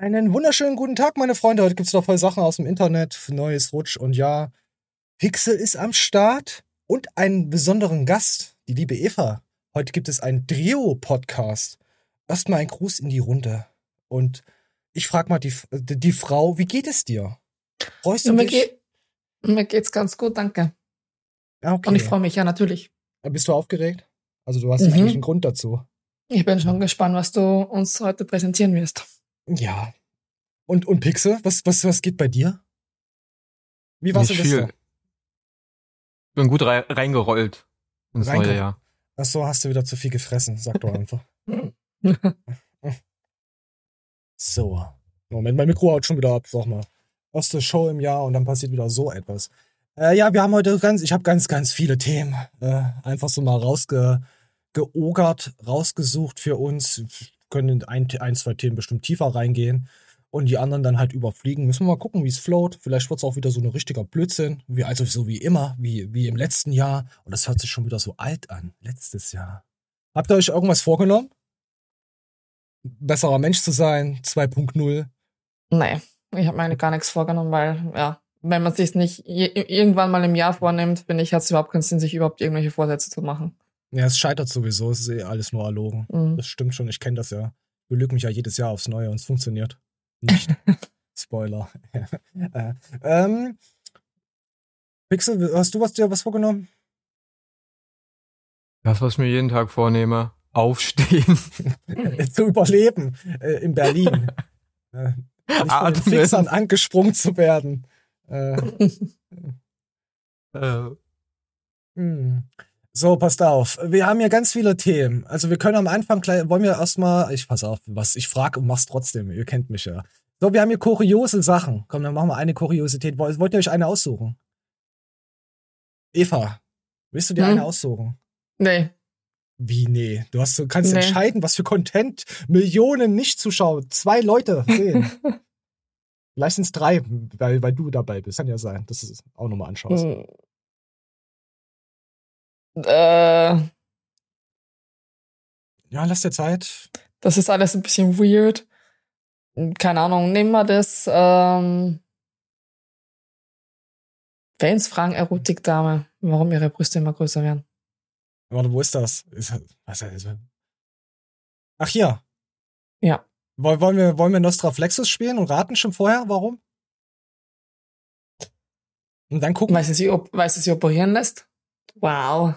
Einen wunderschönen guten Tag, meine Freunde. Heute gibt's noch voll Sachen aus dem Internet, neues Rutsch und ja, Pixel ist am Start und einen besonderen Gast, die liebe Eva. Heute gibt es einen Trio-Podcast. Erstmal ein Gruß in die Runde. Und ich frag mal die, die Frau, wie geht es dir? Freust du mir dich? Geht, mir geht's ganz gut, danke. Okay. Und ich freue mich ja natürlich. Bist du aufgeregt? Also du hast mhm. eigentlich einen Grund dazu. Ich bin schon gespannt, was du uns heute präsentieren wirst. Ja. Und, und Pixel, was, was, was geht bei dir? Wie du das? Bin gut rei reingerollt ins Reinge neue Jahr. Ach so, hast du wieder zu viel gefressen, sag doch einfach. so. Moment, mein Mikro haut schon wieder ab, sag mal. Erste Show im Jahr und dann passiert wieder so etwas. Äh, ja, wir haben heute ganz, ich habe ganz, ganz viele Themen äh, einfach so mal rausgeogert, rausgesucht für uns können in ein, ein, zwei Themen bestimmt tiefer reingehen und die anderen dann halt überfliegen. Müssen wir mal gucken, wie es float. Vielleicht wird es auch wieder so ein richtiger Blödsinn, wie, also so wie immer, wie, wie im letzten Jahr. Und das hört sich schon wieder so alt an, letztes Jahr. Habt ihr euch irgendwas vorgenommen? Besserer Mensch zu sein, 2.0? Nee, ich habe mir gar nichts vorgenommen, weil, ja, wenn man sich nicht irgendwann mal im Jahr vornimmt, finde ich, hat es überhaupt keinen Sinn, sich überhaupt irgendwelche Vorsätze zu machen. Ja, es scheitert sowieso, es ist eh alles nur erlogen. Mhm. Das stimmt schon, ich kenne das ja. Ich belüge mich ja jedes Jahr aufs Neue und es funktioniert nicht. Spoiler. äh, ähm, Pixel, hast du was dir was vorgenommen? Das, was ich mir jeden Tag vornehme. Aufstehen. zu überleben äh, in Berlin. äh, nicht von den Fixern angesprungen zu werden. Äh, äh. Hm. So, passt auf. Wir haben hier ganz viele Themen. Also wir können am Anfang gleich, wollen wir erstmal, ich pass auf, was ich frage und mach's trotzdem. Ihr kennt mich ja. So, wir haben hier kuriose Sachen. Komm, dann machen wir eine Kuriosität. Wollt ihr euch eine aussuchen? Eva, willst du dir hm? eine aussuchen? Nee. Wie nee? Du hast, du kannst nee. entscheiden, was für Content Millionen Nicht-Zuschauer, zwei Leute sehen. Vielleicht sind es drei, weil, weil du dabei bist. Kann ja sein, dass du es auch nochmal anschaust. Äh, ja, lass dir Zeit. Das ist alles ein bisschen weird. Keine Ahnung, nehmen wir das. Ähm, Fans fragen Erotikdame, warum ihre Brüste immer größer werden. Warte, wo ist das? Ist, was ist das? Ach, hier. Ja. Wollen wir, wollen wir Nostraflexus spielen und raten schon vorher, warum? Und dann gucken. Sie, weil sie sie operieren lässt? Wow.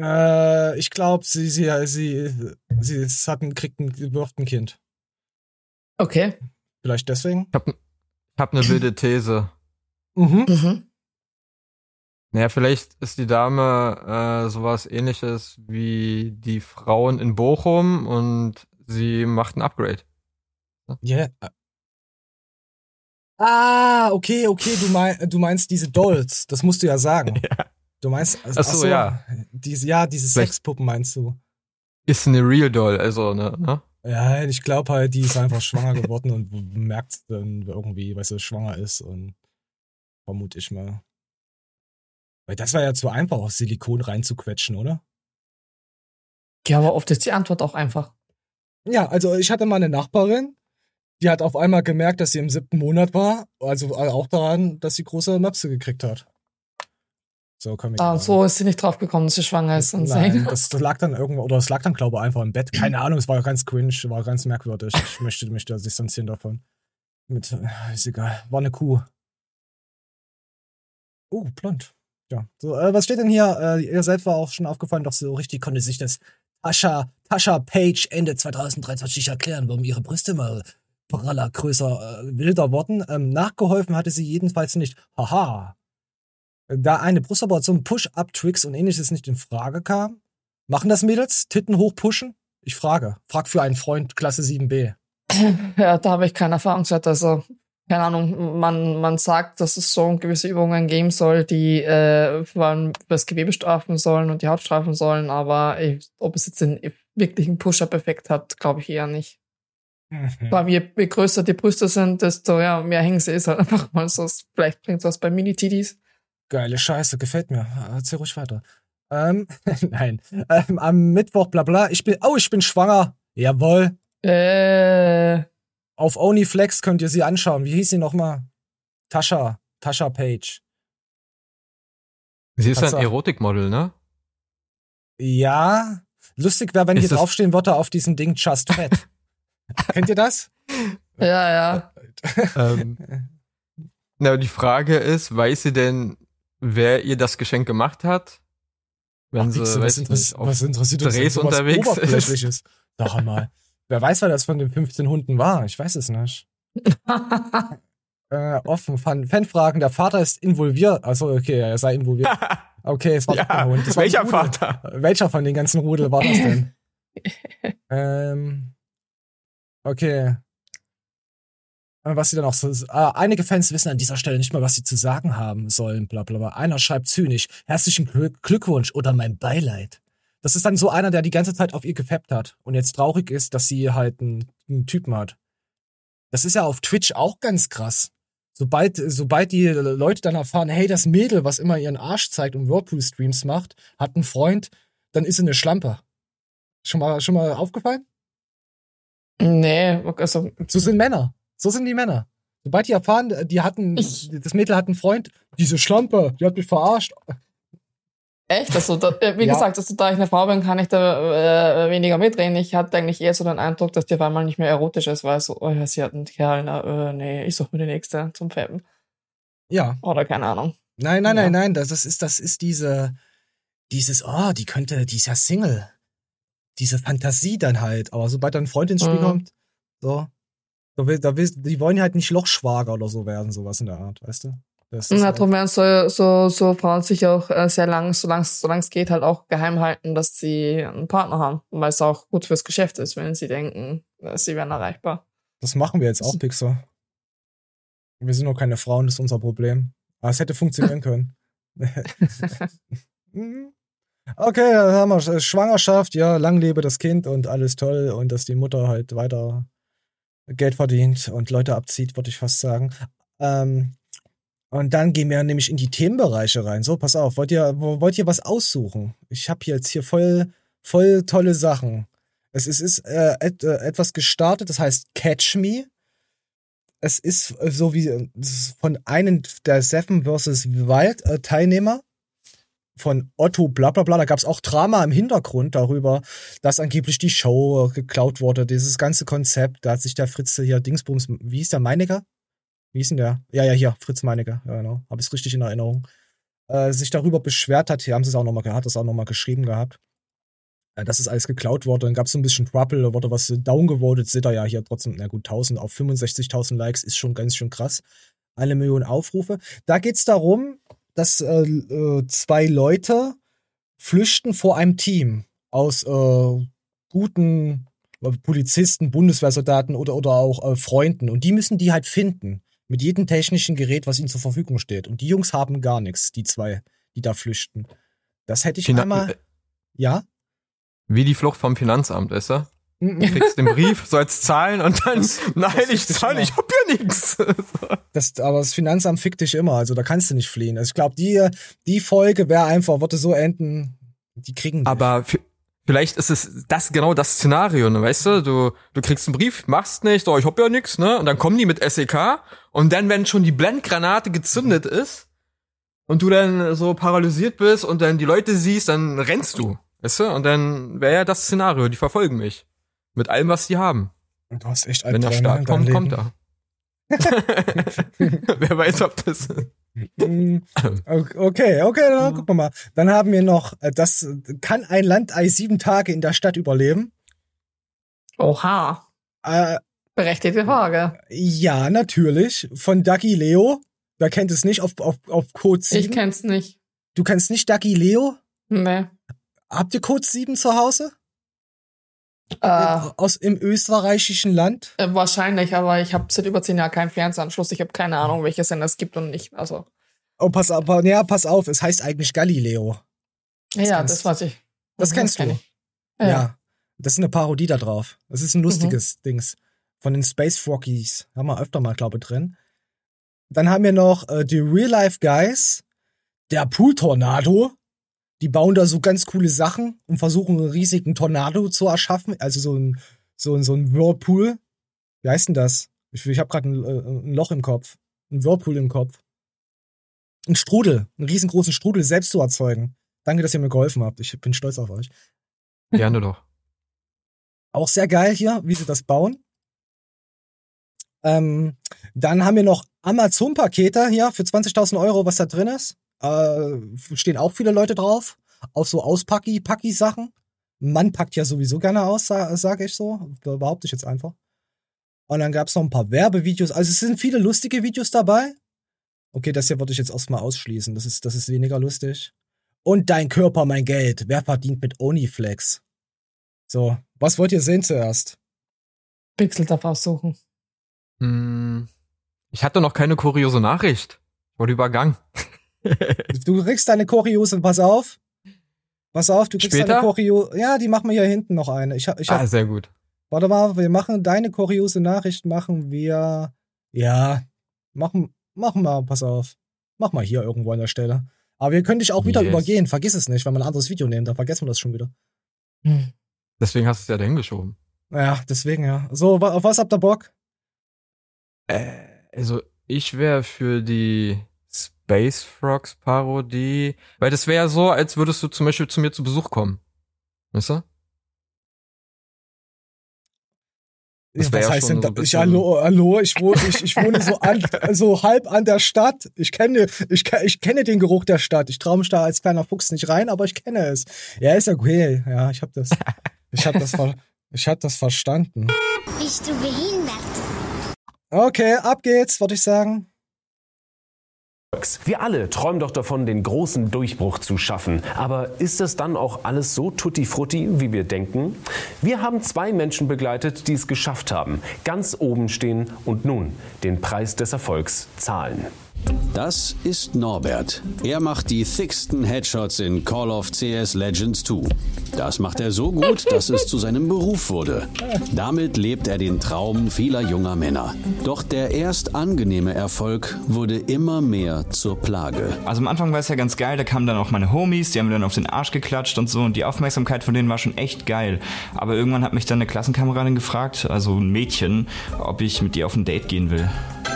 Äh, ich glaube, sie, sie, sie, sie, sie hat ein, kriegt ein, wirft ein Kind. Okay. Vielleicht deswegen? Ich habe ich hab eine wilde These. Mhm. mhm. Naja, vielleicht ist die Dame äh, sowas ähnliches wie die Frauen in Bochum und sie macht ein Upgrade. Ja. Yeah. Ah, okay, okay, du, mein, du meinst diese Dolls, das musst du ja sagen. Ja. Du meinst, also, ach so, so, ja. Diese, ja, diese Sexpuppen meinst du. Ist eine Real Doll, also, ne? ne? Ja, ich glaube halt, die ist einfach schwanger geworden und merkt dann irgendwie, weil sie schwanger ist und vermute ich mal. Weil das war ja zu einfach, aus Silikon reinzuquetschen, oder? Ja, aber oft ist die Antwort auch einfach. Ja, also ich hatte mal eine Nachbarin, die hat auf einmal gemerkt, dass sie im siebten Monat war, also auch daran, dass sie große Möpse gekriegt hat. So ich. Ah, so ist sie nicht drauf gekommen, dass sie schwanger ist. Und Nein, das, lag dann irgendwo, oder es lag dann, glaube ich, einfach im Bett. Keine Ahnung, es war ganz cringe, war ganz merkwürdig. Ich möchte mich da distanzieren davon. Mit, äh, ist egal. War eine Kuh. Oh, blond. Ja. So, äh, was steht denn hier? Äh, ihr selbst war auch schon aufgefallen, doch so richtig konnte sich das Tasha, Tasha Page Ende 2023 erklären, warum ihre Brüste mal praller, größer, äh, wilder wurden. Ähm, nachgeholfen hatte sie jedenfalls nicht. Haha da eine Brustoperation, Push-Up-Tricks und ähnliches nicht in Frage kam? Machen das Mädels? Titten hoch pushen? Ich frage. Frag für einen Freund Klasse 7b. Ja, da habe ich keine Erfahrungswerte. Also, keine Ahnung, man, man sagt, dass es so gewisse Übungen geben soll, die äh, vor allem das Gewebe strafen sollen und die Haut strafen sollen, aber ich, ob es jetzt den wirklichen Push-Up-Effekt hat, glaube ich eher nicht. Mhm. Vor allem, je, je, größer die Brüste sind, desto ja, mehr hängen sie ist halt einfach mal so. Vielleicht bringt es was bei Mini-Tidis. Geile Scheiße, gefällt mir. Erzähl ruhig weiter. Ähm, nein. Ähm, am Mittwoch, bla bla. Ich bin, oh, ich bin schwanger. Jawohl. Äh. Auf OnlyFlex könnt ihr sie anschauen. Wie hieß sie nochmal? Tascha. Tascha Page. Sie ist Kannst ein Erotikmodel, ne? Ja. Lustig wäre, wenn Ist hier draufstehen würde auf diesem Ding Just Fat. Kennt ihr das? Ja, ja. ähm, na, die Frage ist, weiß sie denn, wer ihr das Geschenk gemacht hat? Wenn Ach, sie, Wichse, was, interess nicht, was interessiert uns Drehs unterwegs ist? Oberflächliches? Sag mal. Wer weiß, wer das von den 15 Hunden war? Ich weiß es nicht. Äh, offen. Fan Fanfragen. Der Vater ist involviert. Also okay, er sei involviert. Okay, es war doch ja, Hund. Ein welcher Rudel. Vater? Welcher von den ganzen Rudel war das denn? ähm, okay. Äh, Was sie dann auch so. Ah, einige Fans wissen an dieser Stelle nicht mal, was sie zu sagen haben sollen, bla bla bla. Einer schreibt zynisch, herzlichen Glück Glückwunsch oder mein Beileid. Das ist dann so einer, der die ganze Zeit auf ihr gefappt hat und jetzt traurig ist, dass sie halt einen, einen Typen hat. Das ist ja auf Twitch auch ganz krass. Sobald, sobald die Leute dann erfahren, hey, das Mädel, was immer ihren Arsch zeigt und Whirlpool-Streams macht, hat einen Freund, dann ist sie eine Schlampe. Schon mal, schon mal aufgefallen? nee, also So sind Männer. So sind die Männer. Sobald die erfahren, die hatten, Ich- das Mädel hat einen Freund, diese Schlampe, die hat mich verarscht. echt, also da, äh, wie Ja. gesagt, also, da ich eine Frau bin, kann ich da äh, weniger mitreden. Ich hatte eigentlich eher so den Eindruck, dass die auf einmal nicht mehr erotisch ist, weil so, oh ja, sie hat einen Kerl, na, äh, nee, ich suche mir die nächste zum Fappen. Ja. Oder keine Ahnung. Nein, nein, Ja. nein, nein, das ist, das ist diese, dieses, oh, die könnte, die ist ja Single. Diese Fantasie dann halt. Aber sobald dann ein Freund ins Spiel Mhm. kommt, so, da will, da will, die wollen halt nicht Lochschwager oder so werden, sowas in der Art, weißt du? Das Na, halt- darum werden so, so, so Frauen sich auch äh, sehr lang, solange es geht, halt auch geheim halten, dass sie einen Partner haben. Weil es auch gut fürs Geschäft ist, wenn sie denken, äh, sie wären erreichbar. Das machen wir jetzt auch, Pixar. Wir sind noch keine Frauen, das ist unser Problem. Aber es hätte funktionieren können. Okay, dann haben wir Sch- Schwangerschaft, ja, lang lebe das Kind und alles toll und dass die Mutter halt weiter Geld verdient und Leute abzieht, würde ich fast sagen. Ähm, und dann gehen wir nämlich in die Themenbereiche rein. So, pass auf, wollt ihr, wo- wollt ihr was aussuchen? Ich habe jetzt hier voll, voll tolle Sachen. Es ist, ist äh, et, äh, etwas gestartet, das heißt Catch Me. Es ist äh, so wie von einem der Seven vs. Wild äh, Teilnehmer von Otto bla bla bla. Da gab es auch Drama im Hintergrund darüber, dass angeblich die Show äh, geklaut wurde. Dieses ganze Konzept, da hat sich der Fritze hier Dingsbums, wie hieß der, Meinecker? Wie hieß denn der? Ja, ja, hier, Fritz Meinecker, ja genau, habe ich richtig in Erinnerung. Äh, sich darüber beschwert hat, hier haben sie es auch nochmal gehabt, das auch nochmal geschrieben gehabt äh, dass es alles geklaut wurde. Dann gab es so ein bisschen Trouble, da wurde was downgevotet, seht ihr ja hier trotzdem, na gut, 1000 auf 65.000 Likes ist schon ganz schön krass. Eine Million Aufrufe. Da geht's darum, dass äh, äh, zwei Leute flüchten vor einem Team aus äh, guten äh, Polizisten, Bundeswehrsoldaten oder, oder auch äh, Freunden. Und die müssen die halt finden. Mit jedem technischen Gerät, was ihnen zur Verfügung steht. Und die Jungs haben gar nichts, die zwei, die da flüchten. Das hätte ich Finan- einmal. Ja? Wie die Flucht vom Finanzamt, ist er? Mhm. Du kriegst den Brief, sollst zahlen und dann, Das- nein, das ich zahle, ich hab ja nichts. Das, aber das Finanzamt fickt dich immer, also da kannst du nicht fliehen. Also ich glaube, die, die Folge wäre einfach, würde so enden, die kriegen dich. Aber vielleicht ist es das genau das Szenario, ne, weißt du? Du, du kriegst einen Brief, machst nicht, oh, ich hab ja nix, ne? Und dann kommen die mit SEK und dann, wenn schon die Blendgranate gezündet ist und du dann so paralysiert bist und dann die Leute siehst, dann rennst du, weißt du? Und dann wäre ja das Szenario, die verfolgen mich. Mit allem, was die haben. du hast echt Wenn der Staat kommt, kommt Leben. er. Wer weiß, ob das. Mm, Okay, okay, dann gucken wir mal. Dann haben wir noch, äh, das kann ein Landei sieben Tage in der Stadt überleben? Oha. Äh, Berechtigte Frage. ja, natürlich. Von Ducky Leo. Wer kennt es nicht auf, auf, auf Code 7? Ich kenn's nicht. du kennst nicht Ducky Leo? Nee. Habt ihr Code 7 zu Hause? Äh, Aus im österreichischen Land? äh, wahrscheinlich, aber ich habe seit über zehn Jahren keinen Fernsehanschluss. Ich habe keine Ahnung, welche Sender es gibt und nicht. Also, Oh, pass auf, ja, pass auf, es heißt eigentlich Galileo. ja, kennst das weiß ich. Das Mhm, kennst kenn du. Ja. Ja. Das ist eine Parodie da drauf. Das ist ein Mhm. lustiges Dings. Von den Space Froggies. Haben wir öfter mal, glaube ich, drin. Dann haben wir noch äh, die Real Life Guys. Der Pool Tornado. Die bauen da so ganz coole Sachen und versuchen einen riesigen Tornado zu erschaffen. Also so ein, so ein, so ein Whirlpool. Wie heißt denn das? Ich, ich habe gerade ein, äh, ein Loch im Kopf. Ein Whirlpool im Kopf. Ein Strudel, einen riesengroßen Strudel selbst zu erzeugen. Danke, dass ihr mir geholfen habt. Ich bin stolz auf euch. Gerne doch. Auch sehr geil hier, wie sie das bauen. Ähm, dann haben wir noch Amazon-Pakete hier für 20.000 Euro, was da drin ist. Äh, stehen auch viele Leute drauf. Auf so Auspacki-Packi-Sachen. Man packt ja sowieso gerne aus, sage sag ich so. Behaupte ich jetzt einfach. Und dann gab es noch ein paar Werbevideos. Also es sind viele lustige Videos dabei. Okay, das hier würde ich jetzt erstmal ausschließen. Das ist, das ist weniger lustig. Und dein Körper, mein Geld. Wer verdient mit Oniflex? So, was wollt ihr sehen zuerst? Pixel darf aussuchen. Hm, ich hatte noch keine kuriose Nachricht. Ich wurde übergangen. du kriegst deine kuriose, pass auf. Pass auf, du kriegst Später? deine kuriose. Ja, die machen wir hier hinten noch eine. Ich ich hab, ah, sehr gut. Warte mal, wir machen deine kuriose Nachricht, machen wir. Ja, machen, machen wir, pass auf. Mach mal hier irgendwo an der Stelle. Aber wir können dich auch wieder Yes. übergehen. Vergiss es nicht, wenn wir ein anderes Video nehmen, dann vergessen wir das schon wieder. Hm. Deswegen hast du es ja dahin geschoben. Ja, deswegen ja. So, auf was habt ihr Bock? Äh, also ich wäre für die Space Frogs Parodie, weil das wäre ja so, als würdest du zum Beispiel zu mir zu Besuch kommen. Weißt du? Das wär was ja heißt schon denn so da? ich, hallo, hallo, ich wohne, ich, ich wohne so, an, so halb an der Stadt. Ich kenne, ich, ich kenne den Geruch der Stadt. Ich traue mich da als kleiner Fuchs nicht rein, aber ich kenne es. Ja, ist ja okay. Ja, ich habe das, ich habe das, ver, ich habe das verstanden. Bist du behindert? Okay, ab geht's, würde ich sagen. Wir alle träumen doch davon, den großen Durchbruch zu schaffen. Aber ist das dann auch alles so tutti frutti, wie wir denken? Wir haben zwei Menschen begleitet, die es geschafft haben, ganz oben stehen und nun den Preis des Erfolgs zahlen. Das ist Norbert. Er macht die thicksten Headshots in Call of CS Legends 2. Das macht er so gut, dass es zu seinem Beruf wurde. Damit lebt er den Traum vieler junger Männer. Doch der erst angenehme Erfolg wurde immer mehr zur Plage. Also am Anfang war es ja ganz geil, da kamen dann auch meine Homies, die haben mir dann auf den Arsch geklatscht und so und die Aufmerksamkeit von denen war schon echt geil. Aber irgendwann hat mich dann eine Klassenkameradin gefragt, also ein Mädchen, ob ich mit ihr auf ein Date gehen will.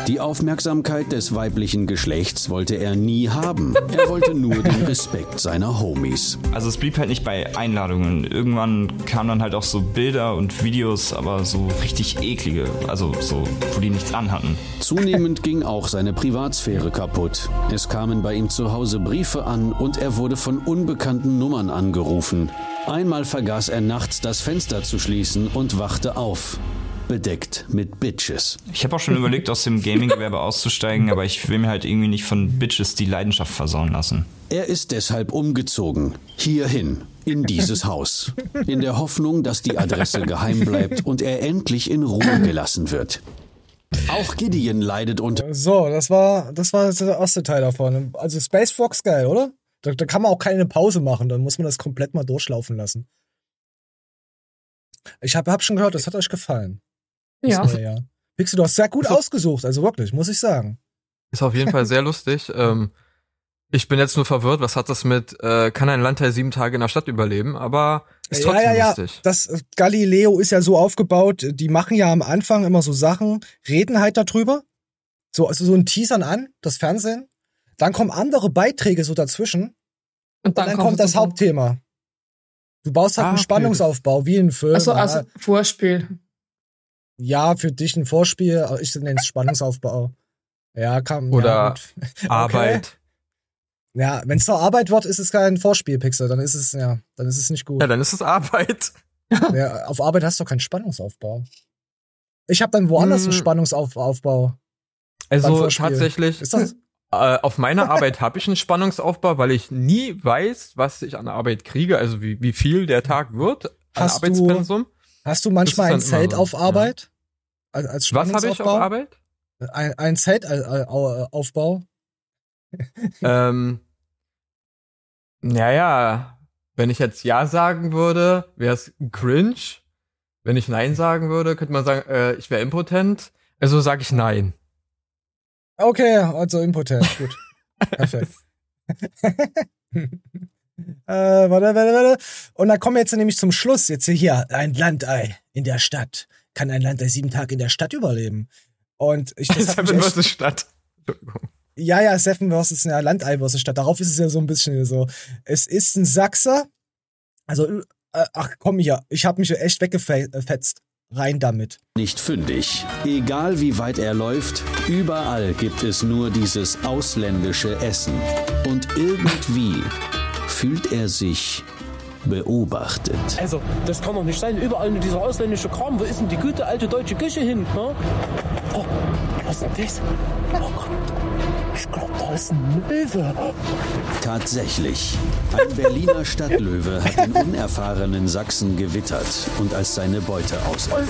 Die Aufmerksamkeit des weiblichen Geschlechts wollte er nie haben. Er wollte nur den Respekt seiner Homies. Also es blieb halt nicht bei Einladungen. Irgendwann kamen dann halt auch so Bilder und Videos, aber so richtig eklige, also so, wo die nichts anhatten. Zunehmend ging auch seine Privatsphäre kaputt. Es kamen bei ihm zu Hause Briefe an und er wurde von unbekannten Nummern angerufen. Einmal vergaß er nachts das Fenster zu schließen und wachte auf. Bedeckt mit Bitches. Ich habe auch schon überlegt, aus dem Gaming-Gewerbe auszusteigen, aber ich will mir halt irgendwie nicht von Bitches die Leidenschaft versauen lassen. Er ist deshalb umgezogen. Hierhin. In dieses Haus. In der Hoffnung, dass die Adresse geheim bleibt und er endlich in Ruhe gelassen wird. Auch Gideon leidet unter So, das war, das war der erste Teil davon. Also Space Fox geil, oder? Da, da kann man auch keine Pause machen, dann muss man das komplett mal durchlaufen lassen. Ich habe hab schon gehört, das hat euch gefallen. Das Ja. neue Jahr. Pixel, du hast sehr gut Ist ausgesucht, also wirklich, muss ich sagen. Ist auf jeden Fall sehr lustig. Ähm, ich bin jetzt nur verwirrt, was hat das mit, äh, kann ein Landteil sieben Tage in der Stadt überleben, aber ist trotzdem ja, ja, ja. lustig. Das äh, Galileo ist ja so aufgebaut, die machen ja am Anfang immer so Sachen, reden halt darüber. So, also so ein Teasern an, das Fernsehen. Dann kommen andere Beiträge so dazwischen. Und Und dann, kommt das Hauptthema. Du baust halt Ah, einen. Spannungsaufbau, wie ein Film. Also, also Vorspiel. Ja, für dich ein Vorspiel, ich nenne es Spannungsaufbau. Ja, kann. Oder ja, gut. Arbeit. Ja, wenn es zur Arbeit wird, ist es kein Vorspielpixel, dann ist es, ja, dann ist es nicht gut. Ja, dann ist es Arbeit. Ja, auf Arbeit hast du keinen Spannungsaufbau. Ich habe dann woanders einen Hm. Spannungsaufbau. Beim Also tatsächlich, Ist das? äh, auf meiner Arbeit habe ich einen Spannungsaufbau, weil ich nie weiß, was ich an Arbeit kriege, also wie, wie viel der Tag wird an Hast du- Arbeitspensum. Hast du manchmal ein Zelt so, auf ja. Als, als Was habe ich auf Spannungsaufbau? Arbeit? Ein, ein Zeltaufbau? ähm, naja, wenn ich jetzt Ja sagen würde, wäre es cringe. Wenn ich Nein sagen würde, könnte man sagen, äh, ich wäre impotent. Also sage ich Nein. Okay, also impotent, gut. Perfekt. äh, warte, warte, warte. Und dann kommen wir jetzt nämlich zum Schluss. Jetzt hier, ein Landei in der Stadt. Kann ein Land der sieben Tage in der Stadt überleben? Und ich das Seven vs. Stadt. Entschuldigung. ja, ja, Seven versus ja, Landei versus Stadt. Darauf ist es ja so ein bisschen so. Es ist ein Sachse. Also, äh, ach komm hier, ich habe mich echt weggefetzt. Rein damit. Nicht fündig. Egal wie weit er läuft, überall gibt es nur dieses ausländische Essen. Und irgendwie fühlt er sich beobachtet. Also, das kann doch nicht sein. Überall nur dieser ausländische Kram. Wo ist denn die gute alte deutsche Küche hin? Ne? Oh, was ist denn das? Oh Gott. Ich glaube, da ist ein Löwe. Tatsächlich. Ein Berliner Stadtlöwe hat den unerfahrenen Sachsen gewittert und als seine Beute Oh, auserwählt.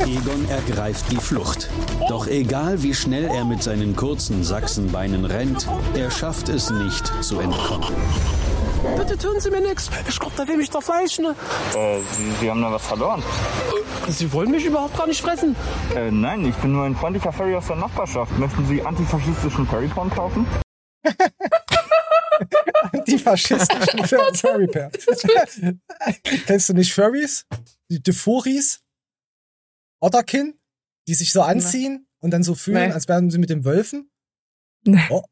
Egon ergreift die Flucht. Doch egal wie schnell er mit seinen kurzen Sachsenbeinen rennt, er schafft es nicht zu entkommen. Bitte tun Sie mir nichts. Ich glaube, da will mich zerfleischen. Äh, Sie, Sie haben da was verloren. Sie wollen mich überhaupt gar nicht fressen. Äh, nein, ich bin nur ein freundlicher Furry aus der Nachbarschaft. Möchten Sie antifaschistischen Furryporn kaufen? Die faschistischen Furry Pair. Kennst du nicht Furries? Die, die Furis? Otterkin? Die sich so anziehen und dann so fühlen, Nee. als wären sie mit den Wölfen? Nee. Oh.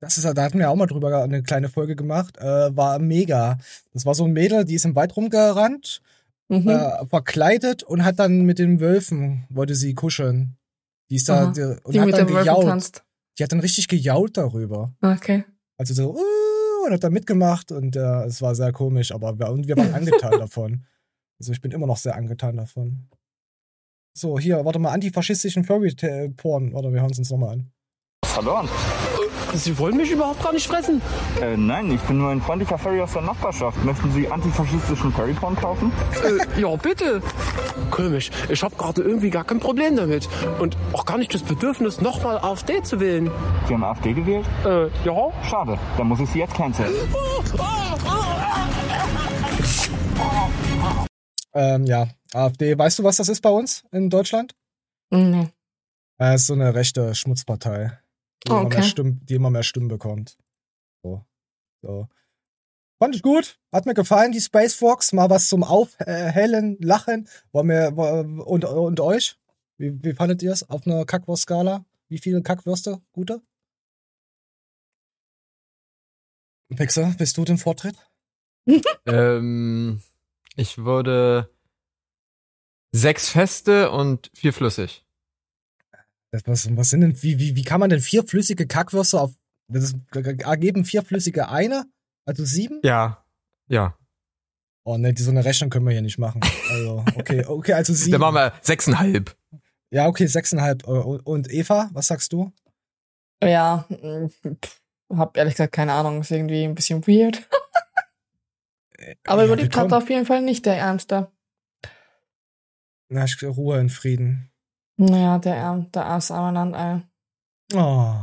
Das ist, da hatten wir auch mal drüber eine kleine Folge gemacht. Äh, war mega. Das war so ein Mädel, die ist im Wald rumgerannt, Mhm. äh, verkleidet und hat dann mit den Wölfen, wollte sie kuscheln. Die ist da, Aha. die, und die hat mit dann gejault. tanzt. Die hat dann richtig gejault darüber. Okay. Also so, uh, und hat da mitgemacht und äh, es war sehr komisch, aber wir, und wir waren angetan davon. Also ich bin immer noch sehr angetan davon. So, hier, warte mal, antifaschistischen Furry-Porn. Warte, wir hören es uns nochmal an. Verloren? Sie wollen mich überhaupt gar nicht fressen. Äh, nein, ich bin nur ein freundlicher Furry aus der Nachbarschaft. Möchten Sie antifaschistischen Furryporn kaufen? Äh, ja, bitte. Komisch. Ich habe gerade irgendwie gar kein Problem damit. Und auch gar nicht das Bedürfnis, nochmal AfD zu wählen. Sie haben AfD gewählt? Äh, ja. Schade, dann muss ich Sie jetzt canceln. Ähm, ja, AfD, weißt du, was das ist bei uns in Deutschland? Nee. Äh, ist so eine rechte Schmutzpartei, die, Oh, immer, mehr okay. Stimmen, die immer mehr Stimmen bekommt. So. so. Fand ich gut, hat mir gefallen, die Space Fox. Mal was zum Aufhellen, Lachen. Wollen wir, wo- und, und euch? Wie, wie fandet ihr es auf einer Kackwurst-Skala? Wie viele Kackwürste? Gute? Pixar, bist du den Vortritt? ähm, ich würde sechs feste und vier flüssig. Das, was, was sind denn, wie, wie, wie kann man denn vier flüssige Kackwürste auf, das ist, ergeben vier flüssige eine? Also sieben? Ja. Ja. Oh ne, so eine Rechnung können wir hier nicht machen. Also, okay, okay, also sieben. Dann machen wir sechseinhalb. Ja, okay, sechseinhalb. Äh, Und und Eva, was sagst du? Ja, pff, hab ehrlich gesagt keine Ahnung. Ist irgendwie ein bisschen weird. Aber Ja, überlebt hat er auf jeden Fall nicht der Ärmste. Na, ich- Ruhe in Frieden. Naja, der der arme ey. Oh.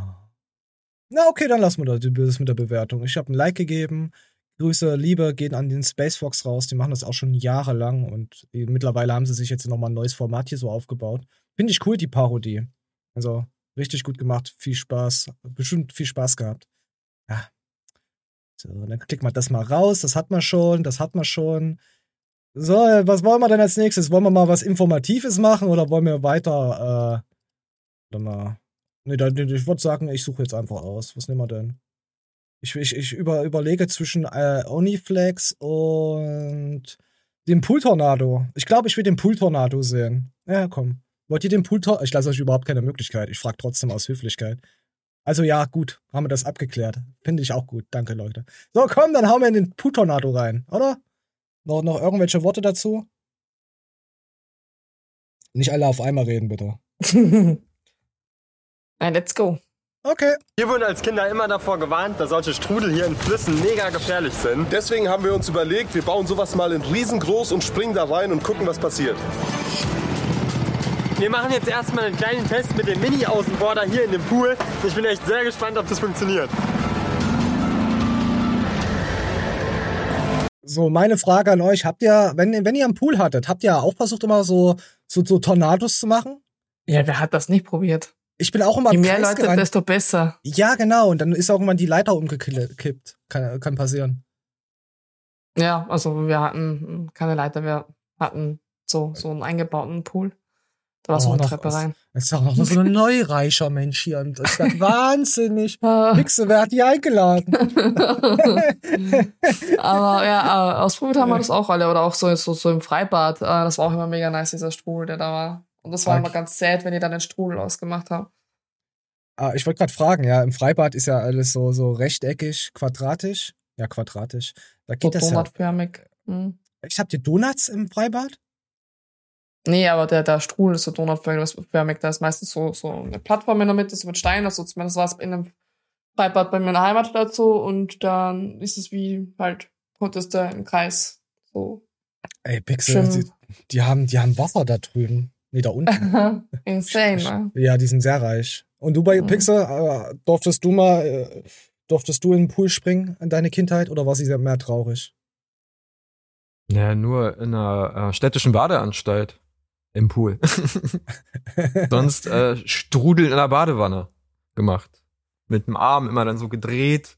Na, okay, dann lassen wir das mit der Bewertung. Ich habe ein Like gegeben. Grüße, Liebe gehen an den Space Fox raus. Die machen das auch schon jahrelang und die, mittlerweile haben sie sich jetzt nochmal ein neues Format hier so aufgebaut. Finde ich cool, die Parodie. Also, richtig gut gemacht. Viel Spaß. Bestimmt viel Spaß gehabt. Ja. So, dann klickt man das mal raus. Das hat man schon. Das hat man schon. So, was wollen wir denn als nächstes? Wollen wir mal was Informatives machen oder wollen wir weiter, äh, warte mal. Nee, dann, ich würde sagen, ich suche jetzt einfach aus. Was nehmen wir denn? Ich, ich, ich über, überlege zwischen äh, Oniflex und dem Pool-Tornado. Ich glaube, ich will den Pool-Tornado sehen. Ja, komm. Wollt ihr den Pool-Tornado? Ich lasse euch überhaupt keine Möglichkeit. Ich frage trotzdem aus Höflichkeit. Also ja, gut. Haben wir das abgeklärt. Finde ich auch gut. Danke, Leute. So, komm, dann hauen wir in den Pool-Tornado rein, oder? Noch, noch irgendwelche Worte dazu? Nicht alle auf einmal reden, bitte. Nein, let's go. Okay. Wir wurden als Kinder immer davor gewarnt, dass solche Strudel hier in Flüssen mega gefährlich sind. Deswegen haben wir uns überlegt, wir bauen sowas mal in riesengroß und springen da rein und gucken, was passiert. Wir machen jetzt erstmal einen kleinen Test mit dem Mini-Außenborder hier in dem Pool. Ich bin echt sehr gespannt, ob das funktioniert. So, meine Frage an euch. Habt ihr, wenn, wenn ihr einen Pool hattet, habt ihr auch versucht, immer so, so, so Tornados zu machen? Ja, wer hat das nicht probiert? Ich bin auch immer Je mehr Leute, gerannt. desto besser. Ja, genau. Und dann ist irgendwann die Leiter umgekippt. Kann, kann passieren. Ja, also wir hatten keine Leiter, wir hatten So, so einen eingebauten Pool. Da war so Oh, eine Treppe rein. Das ist auch noch so ein neureicher Mensch hier. Und das ist wahnsinnig. Ah. Pixel, wer hat die eingeladen? Aber ja, äh, ausprobiert haben wir das auch alle. Oder auch so, so, so im Freibad. Äh, das war auch immer mega nice, dieser Strudel, der da war. Und das war Okay. immer ganz sad, wenn die dann den Strudel ausgemacht haben. Ah, ich wollte gerade fragen, ja, im Freibad ist ja alles so, so rechteckig, quadratisch. Ja, quadratisch. Da So geht das ja. donutförmig. Hm. Ich habt ihr Donuts im Freibad? Nee, aber der, der Strudel ist so donutförmig. Da ist meistens so, so eine Plattform in der Mitte, so mit Steinen. Also zumindest war es in einem Freibad bei mir in der Heimat dazu. Und dann ist es wie halt, konntest du im Kreis so Ey, Pixel, die, die, haben, die haben Wasser da drüben. Nee, da unten. Insane, ne? ja, die sind sehr reich. Und du bei Mhm. Pixel, äh, durftest du mal, äh, durftest du in den Pool springen in deine Kindheit oder war sie sehr mehr traurig? Ja, nur in einer äh, städtischen Badeanstalt im Pool. Sonst äh, Strudeln in der Badewanne gemacht. Mit dem Arm immer dann so gedreht.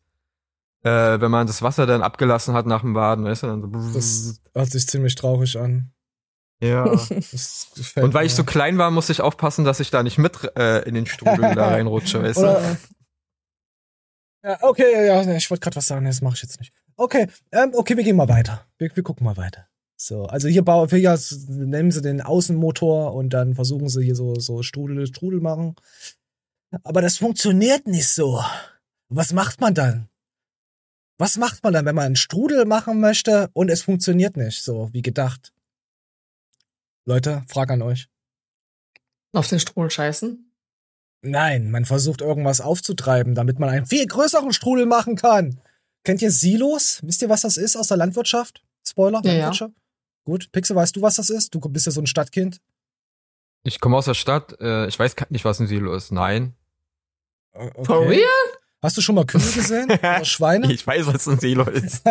Äh, wenn man das Wasser dann abgelassen hat nach dem Baden, weißt du, dann so. Das hört sich ziemlich traurig an. ja. Und weil mir. ich so klein war, musste ich aufpassen, dass ich da nicht mit äh, in den Strudel da reinrutsche, weißt du? Oder, ja, okay, ja, ich wollte gerade was sagen, das mache ich jetzt nicht. Okay, ähm, okay, wir gehen mal weiter. Wir, wir gucken mal weiter. So, also hier bauen wir ja, nehmen sie den Außenmotor und dann versuchen sie hier so, so Strudel, Strudel machen. Aber das funktioniert nicht so. Was macht man dann? Was macht man dann, wenn man einen Strudel machen möchte und es funktioniert nicht so, wie gedacht? Leute, Frage an euch. Auf den Strudel scheißen. Nein, man versucht irgendwas aufzutreiben, damit man einen viel größeren Strudel machen kann. Kennt ihr Silos? Wisst ihr, was das ist aus der Landwirtschaft? Spoiler, ja. Landwirtschaft? Gut, Pixel, weißt du, was das ist? Du bist ja so ein Stadtkind. Ich komme aus der Stadt, äh, ich weiß nicht, was ein Silo ist. Nein. Okay. For real? Hast du schon mal Kühe gesehen? Oder Schweine? Ich weiß, was ein Silo ist.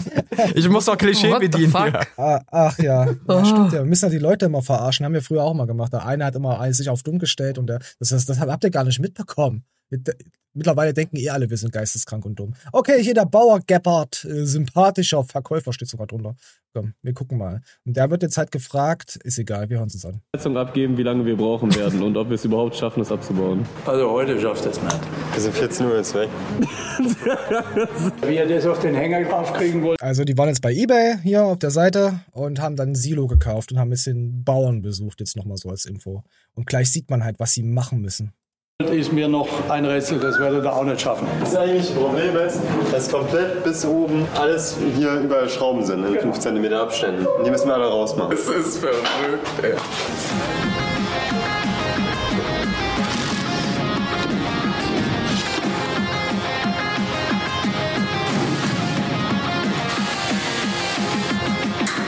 ich muss doch Klischee What bedienen hier. Ah, ach ja. ja Oh. stimmt ja. Wir müssen ja die Leute immer verarschen. Haben wir früher auch mal gemacht. Der eine hat immer sich auf dumm gestellt und der, das, das, das habt ihr gar nicht mitbekommen. Mit- Mittlerweile denken eh alle, wir sind geisteskrank und dumm. Okay, hier der Bauer Gebhardt, äh, sympathischer Verkäufer steht sogar drunter. Komm, wir gucken mal. Und der wird jetzt halt gefragt, ist egal, wir hören uns an. Schätzung abgeben, wie lange wir brauchen werden und ob wir es überhaupt schaffen, es abzubauen. Also heute schafft es nicht. Wir sind 14 Uhr jetzt weg. Wie ihr das auf den Hänger draufkriegen wollt. Also die waren jetzt bei Ebay hier auf der Seite und haben dann ein Silo gekauft und haben ein bisschen Bauern besucht, jetzt nochmal so als Info. Und gleich sieht man halt, was sie machen müssen. Ist mir noch ein Rätsel, das werdet ihr auch nicht schaffen. Das ist eigentlich das Problem ist, dass komplett bis oben alles hier überall Schrauben sind in 5 cm Abständen. Und die müssen wir alle rausmachen. Das ist verrückt, ey.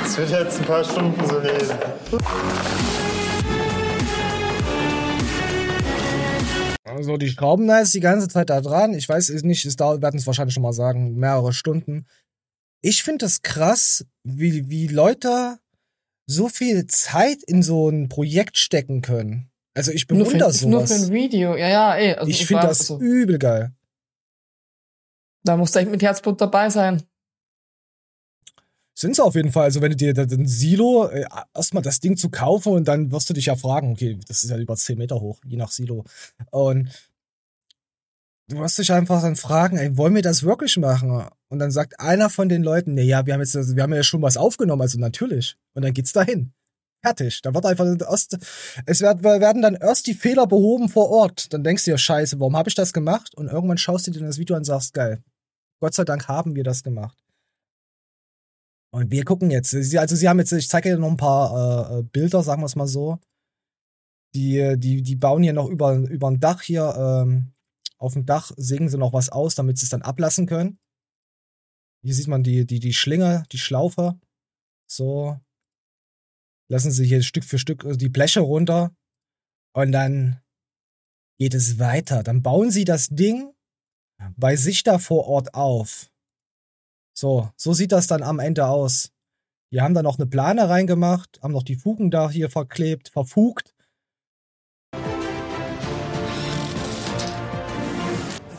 Es wird jetzt ein paar Stunden so gehen. Also die schrauben da jetzt die ganze Zeit da dran. Ich weiß es nicht, es dauert, werden es wahrscheinlich schon mal sagen, mehrere Stunden. Ich finde es krass, wie, wie Leute so viel Zeit in so ein Projekt stecken können. Also ich bewundere nur für sowas. ein Video. Ja, ja, ey. Also Ich finde das also, übel geil. Da musst du echt mit Herzblut dabei sein. Sind sie auf jeden Fall. Also wenn du dir ein Silo, äh, erstmal das Ding zu kaufen und dann wirst du dich ja fragen, okay, das ist ja über 10 Meter hoch, je nach Silo. Und du wirst dich einfach dann fragen, ey, wollen wir das wirklich machen? Und dann sagt einer von den Leuten, nee, ja, wir haben jetzt, wir haben ja schon was aufgenommen, also natürlich. Und dann geht's dahin. Fertig. Da wird einfach erst, es werden dann erst die Fehler behoben vor Ort. Dann denkst du dir, scheiße, warum habe ich das gemacht? Und irgendwann schaust du dir das Video an und sagst, geil. Gott sei Dank haben wir das gemacht. Und wir gucken jetzt. Also sie haben jetzt, ich zeige dir noch ein paar äh, äh, Bilder, sagen wir es mal so. Die, die, die bauen hier noch über, über ein Dach hier, ähm, auf dem Dach sägen sie noch was aus, damit sie es dann ablassen können. Hier sieht man die, die, die Schlinge, die Schlaufe. So. Lassen sie hier Stück für Stück äh, die Bleche runter. Und dann geht es weiter. Dann bauen sie das Ding bei sich da vor Ort auf. So, so sieht das dann am Ende aus. Die haben da noch eine Plane reingemacht, haben noch die Fugen da hier verklebt, verfugt. Das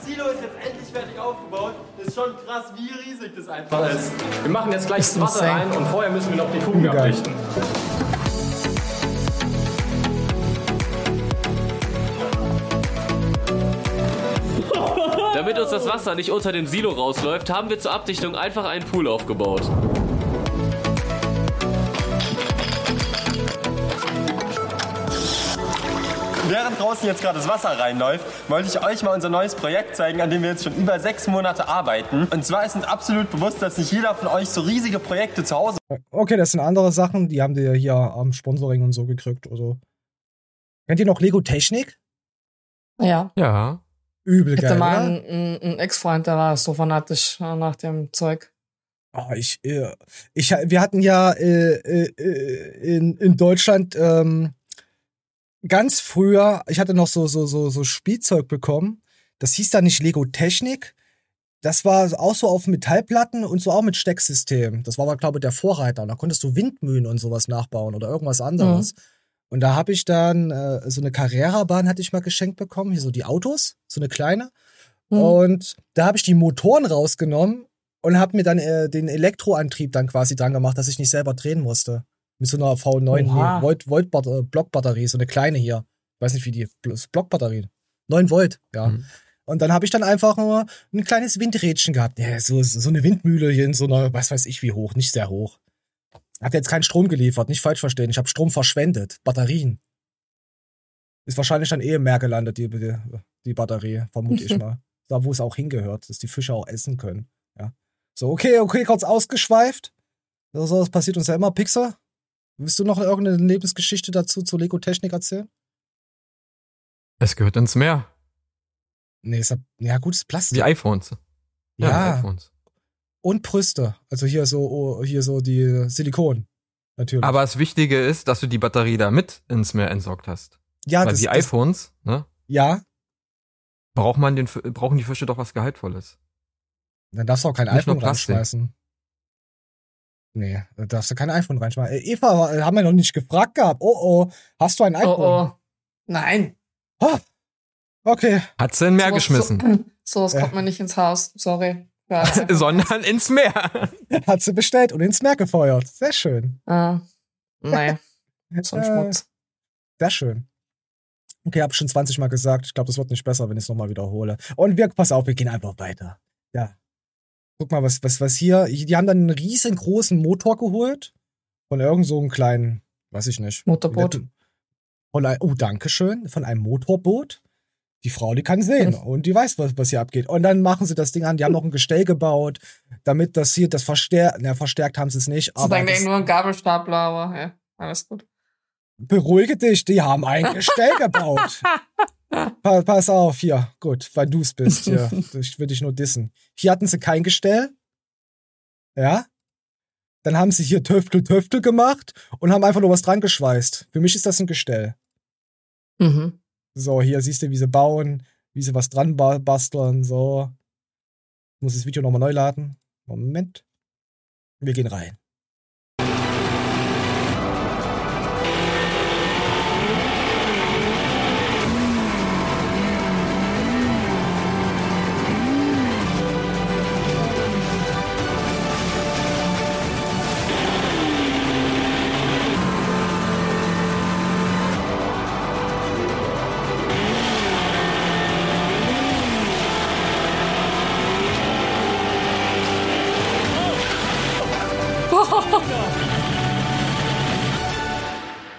Silo ist jetzt endlich fertig aufgebaut. Das ist schon krass, wie riesig das einfach ist. Wir machen jetzt gleich das Wasser rein und vorher müssen wir noch die Kugeln Geil. abdichten. das Wasser nicht unter dem Silo rausläuft, haben wir zur Abdichtung einfach einen Pool aufgebaut. Während draußen jetzt gerade das Wasser reinläuft, wollte ich euch mal unser neues Projekt zeigen, an dem wir jetzt schon über sechs Monate arbeiten. Und zwar ist uns absolut bewusst, dass nicht jeder von euch so riesige Projekte zu Hause Okay, das sind andere Sachen, die haben die hier am Sponsoring und so gekriegt. Also. Kennt ihr noch Lego Technik? Ja. Ja. Übel Ich geil. hatte mal oder? einen Ex-Freund, der war so fanatisch äh, nach dem Zeug. Ah, ich, äh, ich, wir hatten ja äh, äh, in, in Deutschland ähm, ganz früher, ich hatte noch so, so, so, so Spielzeug bekommen. Das hieß da nicht Lego Technik. Das war auch so auf Metallplatten und so auch mit Stecksystem. Das war aber, glaube ich, der Vorreiter. Und da konntest du Windmühlen und sowas nachbauen oder irgendwas anderes. Und da habe ich dann äh, so eine Carrera-Bahn hatte ich mal geschenkt bekommen, hier so die Autos, so eine kleine. Mhm. Und da habe ich die Motoren rausgenommen und habe mir dann äh, den Elektroantrieb dann quasi dran gemacht, dass ich nicht selber drehen musste. Mit so einer V9 Oha. nee, Volt, Volt äh, Blockbatterie, so eine kleine hier. Weiß nicht wie die Bl- Blockbatterie. 9 Volt, ja. Mhm. Und dann habe ich dann einfach nur ein kleines Windrädchen gehabt. Ja, so, so eine Windmühle hier in so einer, was weiß ich wie hoch, nicht sehr hoch. Hat jetzt keinen Strom geliefert, nicht falsch verstehen. Ich habe Strom verschwendet. Batterien. Ist wahrscheinlich dann eh im Meer gelandet, die, die, die Batterie, vermute ich mal. Da, wo es auch hingehört, dass die Fische auch essen können. Ja. So, okay, okay, kurz ausgeschweift. So, so, das passiert uns ja immer. Pixar, willst du noch irgendeine Lebensgeschichte dazu zur Lego-Technik erzählen? Es gehört ins Meer. Nee, ist ja, ja gut, ist Plastik. Wie iPhones. Ja. wie iPhones. Und Brüste. Also hier so, oh, hier so die Silikon. Natürlich. Aber das Wichtige ist, dass du die Batterie da mit ins Meer entsorgt hast. ja, Weil das, die das, iPhones, ne, ja, braucht man den, brauchen die Fische doch was Gehaltvolles. dann darfst du auch kein Nicht iPhone reinschmeißen. Nee, da darfst du kein iPhone reinschmeißen. Äh, Eva, äh, haben wir noch nicht gefragt gehabt. Oh, oh, hast du ein Oh, iPhone? oh. Nein. Ah, okay. Hat sie in Meer Sowas- geschmissen. So, sowas Ja. kommt mir nicht ins Haus. Sorry. Ja, Sondern ins Meer. Hat sie bestellt und ins Meer gefeuert. Sehr schön. äh, nee. So ein Äh, Schmutz. Sehr schön. Okay, hab schon 20 Mal gesagt. Ich glaube, das wird nicht besser, wenn ich es nochmal wiederhole. Und wir, pass auf, wir gehen einfach weiter. Ja. Guck mal, was, was, was hier. Die haben dann einen riesengroßen Motor geholt. Von irgend so einem kleinen, weiß ich nicht. Motorboot. Von oh, danke schön. Von einem Motorboot. Die Frau, die kann sehen und die weiß, was, was hier abgeht. Und dann machen sie das Ding an. Die haben noch ein Gestell gebaut, damit das hier, das verstärkt, na, verstärkt haben sie es nicht. So Aber er nur ein Gabelstapler, aber ja, alles gut. beruhige dich, die haben ein Gestell gebaut. Pa pass auf, hier, gut, weil du's bist hier. Ich will dich nur dissen. Hier hatten sie kein Gestell. Ja. Dann haben sie hier Töftel, Töftel gemacht und haben einfach nur was dran geschweißt. Für mich ist das ein Gestell. Mhm. So, hier siehst du, wie sie bauen, wie sie was dran ba basteln, so. Ich muss das Video nochmal neu laden. Moment. Wir gehen rein.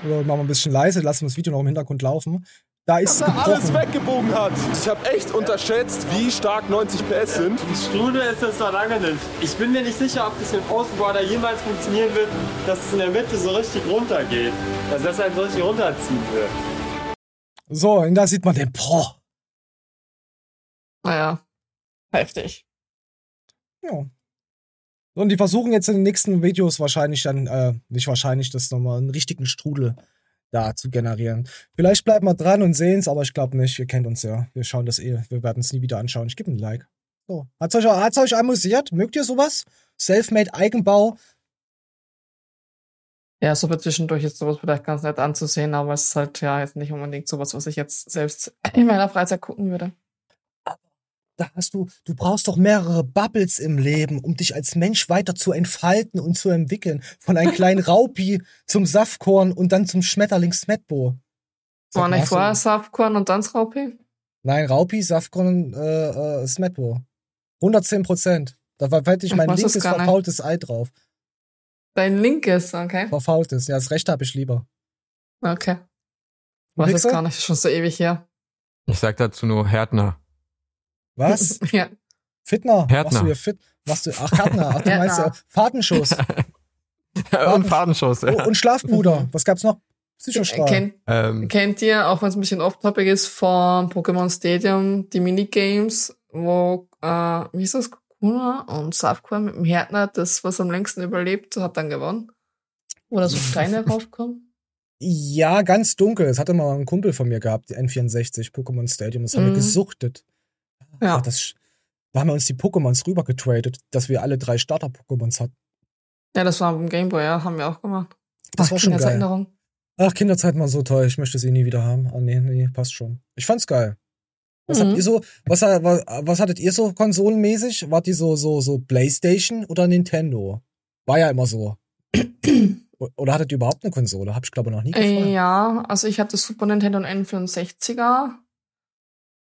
So, machen wir ein bisschen leise, lassen wir das Video noch im Hintergrund laufen. Da ist dass er alles gebrochen. weggebogen hat. Ich habe echt unterschätzt, wie stark 90 PS sind. Strudel ist das noch lange nicht. Ich bin mir nicht sicher, ob das mit dem Außenborder jemals funktionieren wird, dass es in der Mitte so richtig runtergeht. Also dass er halt so richtig runterziehen wird. So, und da sieht man den Pro. Naja, heftig. Ja. Und die versuchen jetzt in den nächsten Videos wahrscheinlich dann, äh, nicht wahrscheinlich, das nochmal einen richtigen Strudel da zu generieren. Vielleicht bleiben wir dran und sehen's, aber ich glaube nicht. Ihr kennt uns ja. Wir schauen das eh. Wir werden es nie wieder anschauen. Ich gebe ein Like. So. Hat's euch, euch amüsiert? Mögt ihr sowas? Selfmade Eigenbau? Ja, so für zwischendurch ist sowas vielleicht ganz nett anzusehen, aber es ist halt ja jetzt nicht unbedingt sowas, was ich jetzt selbst in meiner Freizeit gucken würde. Da hast du, du brauchst doch mehrere Bubbles im Leben, um dich als Mensch weiter zu entfalten und zu entwickeln. Von einem kleinen Raupi zum Saftkorn und dann zum Schmetterling Smetbo. War nicht vorher Saftkorn und dann Raupi? Nein, Raupi, Saftkorn, äh, äh, Smetbo. 110 Prozent. Da war hätte ich Ich mein linkes verfaultes Ei drauf. Dein linkes, okay. Verfaultes. Ja, das rechte habe ich lieber. Okay. Es Pixel? gar nicht, ist schon so ewig her. Ich sag dazu nur Härtner. Was? ja. Fitner? Härtner. Machst du hier fit? Machst du, ach, Härtner. Ach, du meinst ja Härtner. Fahrtenschuss. Und Fadenschuss, ja. Oh, und Schlafbruder. Was gab's noch? Psychostrahl. Kennt, Ähm, kennt ihr, auch wenn es ein bisschen off-topic ist, von Pokémon Stadium, die Minigames, wo, äh, wie ist das, Kuna und Safqua mit dem Härtner, das, was am längsten überlebt, hat dann gewonnen? Wo da so Steine raufkommen? Ja, ganz dunkel. Das hatte mal ein Kumpel von mir gehabt, die N64, Pokémon Stadium. Das haben wir Mhm. gesuchtet. Ja. Das, da haben wir uns die Pokémons rüber getradet, dass wir alle drei Starter-Pokémons hatten. Ja, das war beim Gameboy, ja, haben wir auch gemacht. Das Ach, war schon geil. Ach, Kinderzeit war so toll. Ich möchte sie nie wieder haben. Ah, nee, nee, passt schon. Ich fand's geil. Was Mhm. habt ihr so, was, was, was hattet ihr so konsolenmäßig? Wart die so, so, so Playstation oder Nintendo? War ja immer so. Oder hattet ihr überhaupt eine Konsole? Hab ich glaube noch nie gefragt. Äh, ja, also ich hatte Super Nintendo und N64er.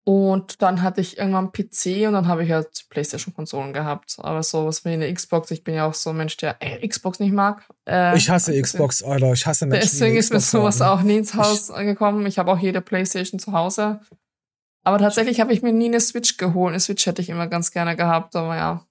Und dann hatte ich irgendwann PC und dann habe ich halt Playstation-Konsolen gehabt. Aber sowas wie eine Xbox, ich bin ja auch so ein Mensch, der äh, Xbox nicht mag. Äh, ich hasse deswegen- Xbox, Alter. Ich hasse Menschen, Deswegen ist mir sowas haben. auch nie ins Haus gekommen. Ich habe auch jede Playstation zu Hause. Aber tatsächlich habe ich mir nie eine Switch geholt. Eine Switch hätte ich immer ganz gerne gehabt, aber ja.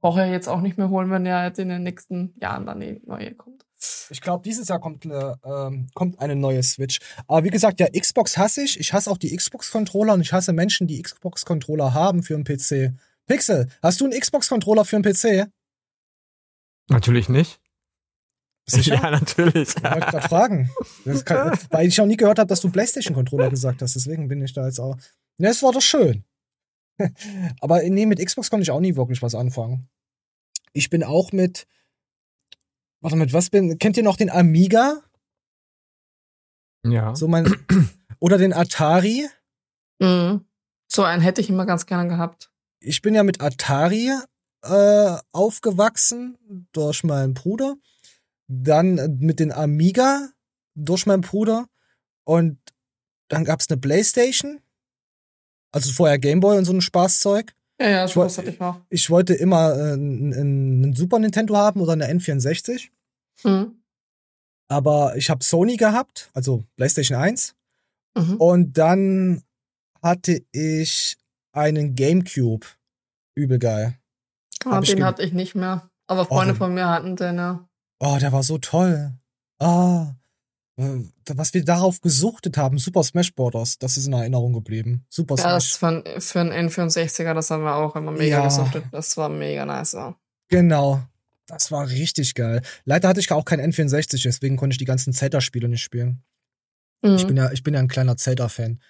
Brauche ich jetzt auch nicht mehr holen, wenn ja jetzt in den nächsten Jahren dann die neue kommt. Ich glaube, dieses Jahr kommt eine, ähm, kommt eine neue Switch. Aber wie gesagt, ja, Xbox hasse ich. Ich hasse auch die Xbox-Controller und ich hasse Menschen, die Xbox-Controller haben für einen PC. Pixel, hast du einen Xbox-Controller für einen PC? natürlich nicht. Sicher? Ja, natürlich. Ich wollte gerade fragen. Kann, weil ich auch nie gehört habe, dass du PlayStation-Controller gesagt hast. Deswegen bin ich da jetzt auch. Ja, es war doch schön. Aber nee, mit Xbox konnte ich auch nie wirklich was anfangen. Ich bin auch mit. Warte, mit was bin. Kennt ihr noch den Amiga? Ja. So mein. Oder den Atari? Mhm. So einen hätte ich immer ganz gerne gehabt. ich bin ja mit Atari äh, aufgewachsen durch meinen Bruder. Dann äh, mit den Amiga durch meinen Bruder. Und dann gab's eine Playstation. Also vorher Gameboy und so ein Spaßzeug. Ja, ja, Ich woll- sowas hatte ich auch. Ich wollte immer äh, einen Super Nintendo haben oder eine N64. Mhm. Aber ich habe Sony gehabt, also PlayStation 1. Mhm. Und dann hatte ich einen Gamecube. Übel geil. Ah, Hab ich den hatte ich nicht mehr. Aber Freunde den- von mir hatten den, ja. Oh, der war so toll. Ah, was wir darauf gesuchtet haben, Super Smash Bros., das ist in Erinnerung geblieben. Super Ja, das Smash. für, ein- für einen N64er, das haben wir auch immer mega Ja. gesuchtet. Das war mega nice, ja. Genau. Das war richtig geil. Leider hatte ich auch kein N64, deswegen konnte ich die ganzen Zelda-Spiele nicht spielen. Mhm. Ich bin ja, ich bin ja ein kleiner Zelda-Fan.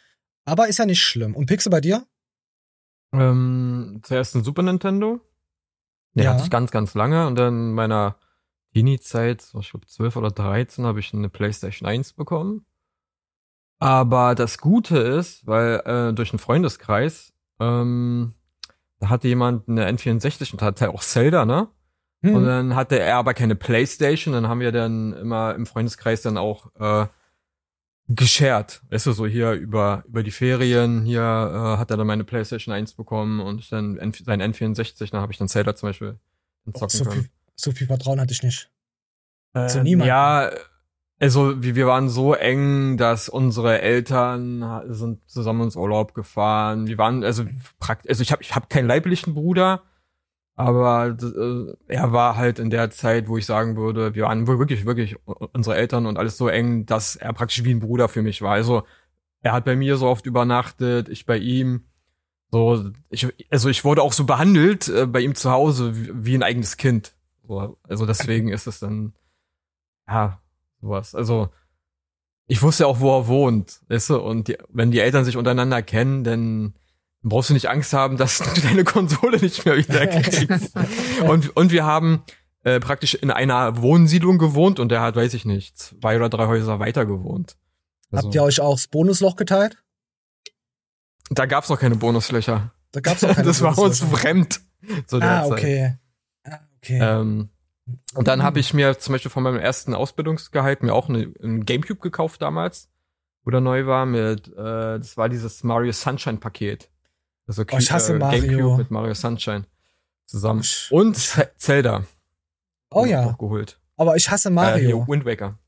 Aber ist ja nicht schlimm. Und Pixel bei dir? Ähm, zuerst ein Super Nintendo. Den Ja. hatte ich ganz, ganz lange. Und dann in meiner Teenie-Zeit, ich glaube 12 oder 13, habe ich eine PlayStation 1 bekommen. Aber das Gute ist, weil äh, durch einen Freundeskreis, ähm, da hatte jemand eine N64 und hatte auch Zelda, ne? Hm. Und dann hatte er aber keine Playstation, dann haben wir dann immer im Freundeskreis dann auch äh, geshared. Weißt du, so hier über, über die Ferien, hier äh, hat er dann meine Playstation 1 bekommen und ich dann N sein N64, dann habe ich dann Zelda zum Beispiel zocken so, können. So viel Vertrauen hatte ich nicht. Äh, zu niemandem. Ja, also wir, waren so eng, dass unsere Eltern sind zusammen ins Urlaub gefahren. Wir waren also praktisch, also ich habe ich hab keinen leiblichen Bruder, aber äh, er war halt in der Zeit, wo ich sagen würde, wir waren wirklich wirklich unsere Eltern und alles so eng, dass er praktisch wie ein Bruder für mich war. Also er hat bei mir so oft übernachtet, ich bei ihm. So, ich, also ich wurde auch so behandelt äh, bei ihm zu Hause wie, wie ein eigenes Kind. So, also deswegen ist es dann ja, sowas. Also, ich wusste auch, wo er wohnt, weißt du, und die, wenn die Eltern sich untereinander kennen, dann brauchst du nicht Angst haben, dass du deine Konsole nicht mehr wieder kriegst. und, und wir haben äh, praktisch in einer Wohnsiedlung gewohnt und der hat, weiß ich nicht, zwei oder drei Häuser weiter gewohnt. Also, Habt ihr euch auch das Bonusloch geteilt? da gab's noch keine Bonuslöcher. Da gab's auch keine Das war uns fremd zu der Ah, Zeit. okay. Okay. Ähm, und dann habe ich mir zum Beispiel von meinem ersten Ausbildungsgehalt mir auch eine, ein Gamecube gekauft damals, wo der neu war mit, äh, das war dieses Mario Sunshine Paket. Also Oh, ich hasse äh, Mario. Gamecube mit Mario Sunshine zusammen. Und Zelda. Oh ja. Auch geholt. Aber ich hasse Äh, Mario. hier, Wind Waker.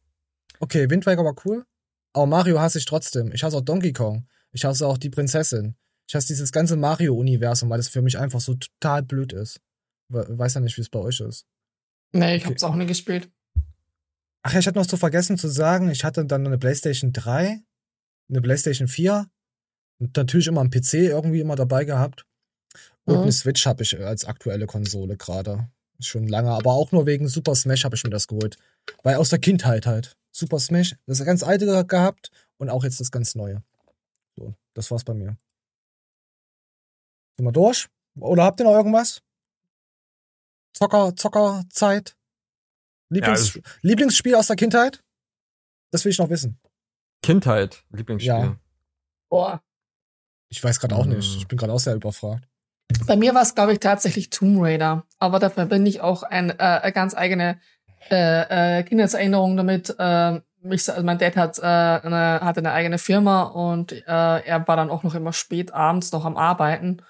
Okay, Wind Waker war cool. Aber Mario hasse ich trotzdem. Ich hasse auch Donkey Kong. Ich hasse auch die Prinzessin. Ich hasse dieses ganze Mario-Universum, weil das für mich einfach so total blöd ist. We- Weiß ja nicht, wie es bei euch ist. Nee, ich hab's auch nie gespielt. Ach ja, ich hatte noch so vergessen zu sagen, ich hatte dann eine PlayStation 3, eine PlayStation 4 und natürlich immer einen PC irgendwie immer dabei gehabt. Und Mhm. eine Switch habe ich als aktuelle Konsole gerade. Schon lange, aber auch nur wegen Super Smash habe ich mir das geholt. Weil aus der Kindheit halt. Super Smash, das ganz alte ge- gehabt und auch jetzt das ganz neue. So, das war's bei mir. Sind wir durch? Oder habt ihr noch irgendwas? Zocker, Zockerzeit? Lieblings Ja, Lieblingsspiel aus der Kindheit? Das will ich noch wissen. Kindheit, Lieblingsspiel. Ja. Boah. Ich weiß gerade auch Hm. nicht. Ich bin gerade auch sehr überfragt. Bei mir war es, glaube ich, tatsächlich Tomb Raider. Aber dafür bin ich auch ein, äh, eine ganz eigene äh, äh, Kindheitserinnerung damit. Äh, ich, also mein Dad hat, äh, eine, hatte eine eigene Firma und äh, er war dann auch noch immer spät abends noch am Arbeiten.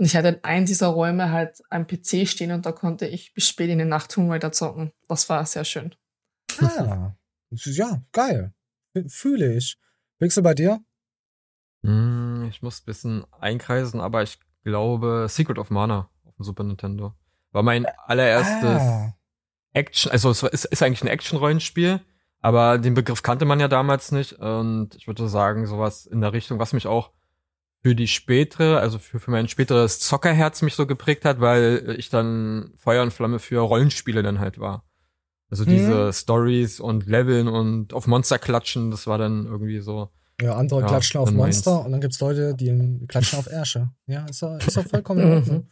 Und ich hatte in einem dieser Räume halt ein PC stehen und da konnte ich bis spät in die Nacht Tomb Raider zocken. Das war sehr schön. Ah, ja, geil. Fühle ich. Pixel bei dir? Hm, ich muss ein bisschen einkreisen, aber ich glaube Secret of Mana auf dem Super Nintendo. War mein allererstes Ah. Action, also es ist, ist eigentlich ein Action-Rollenspiel, aber den Begriff kannte man ja damals nicht und ich würde sagen, sowas in der Richtung, was mich auch für die spätere, also für, für mein späteres Zockerherz mich so geprägt hat, weil ich dann Feuer und Flamme für Rollenspiele dann halt war. Also Hm. diese Stories und Leveln und auf Monster klatschen, das war dann irgendwie so. Ja, andere Ja, klatschen auf dann meins. Monster und dann gibt's Leute, die klatschen auf Ärsche. Ja, ist doch, ist doch vollkommen in Ordnung.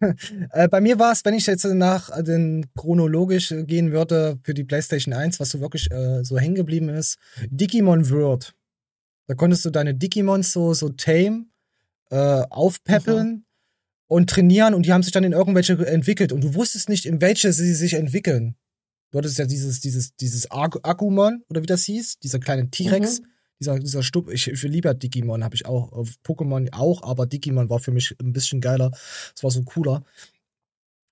äh, bei mir war es, wenn ich jetzt nach äh, den chronologisch äh, gehen würde für die PlayStation 1, was so wirklich äh, so hängen geblieben ist, Digimon World. Da konntest du deine Digimons so, so tame, äh, aufpäppeln und trainieren und die haben sich dann in irgendwelche entwickelt und du wusstest nicht, in welche sie sich entwickeln. Du hattest ja dieses, dieses, dieses Ag- Agumon, oder wie das hieß, dieser kleine T-Rex, dieser, dieser Stub. Ich, ich liebe ja Digimon, habe ich auch, Pokémon auch, aber Digimon war für mich ein bisschen geiler. Es war so cooler.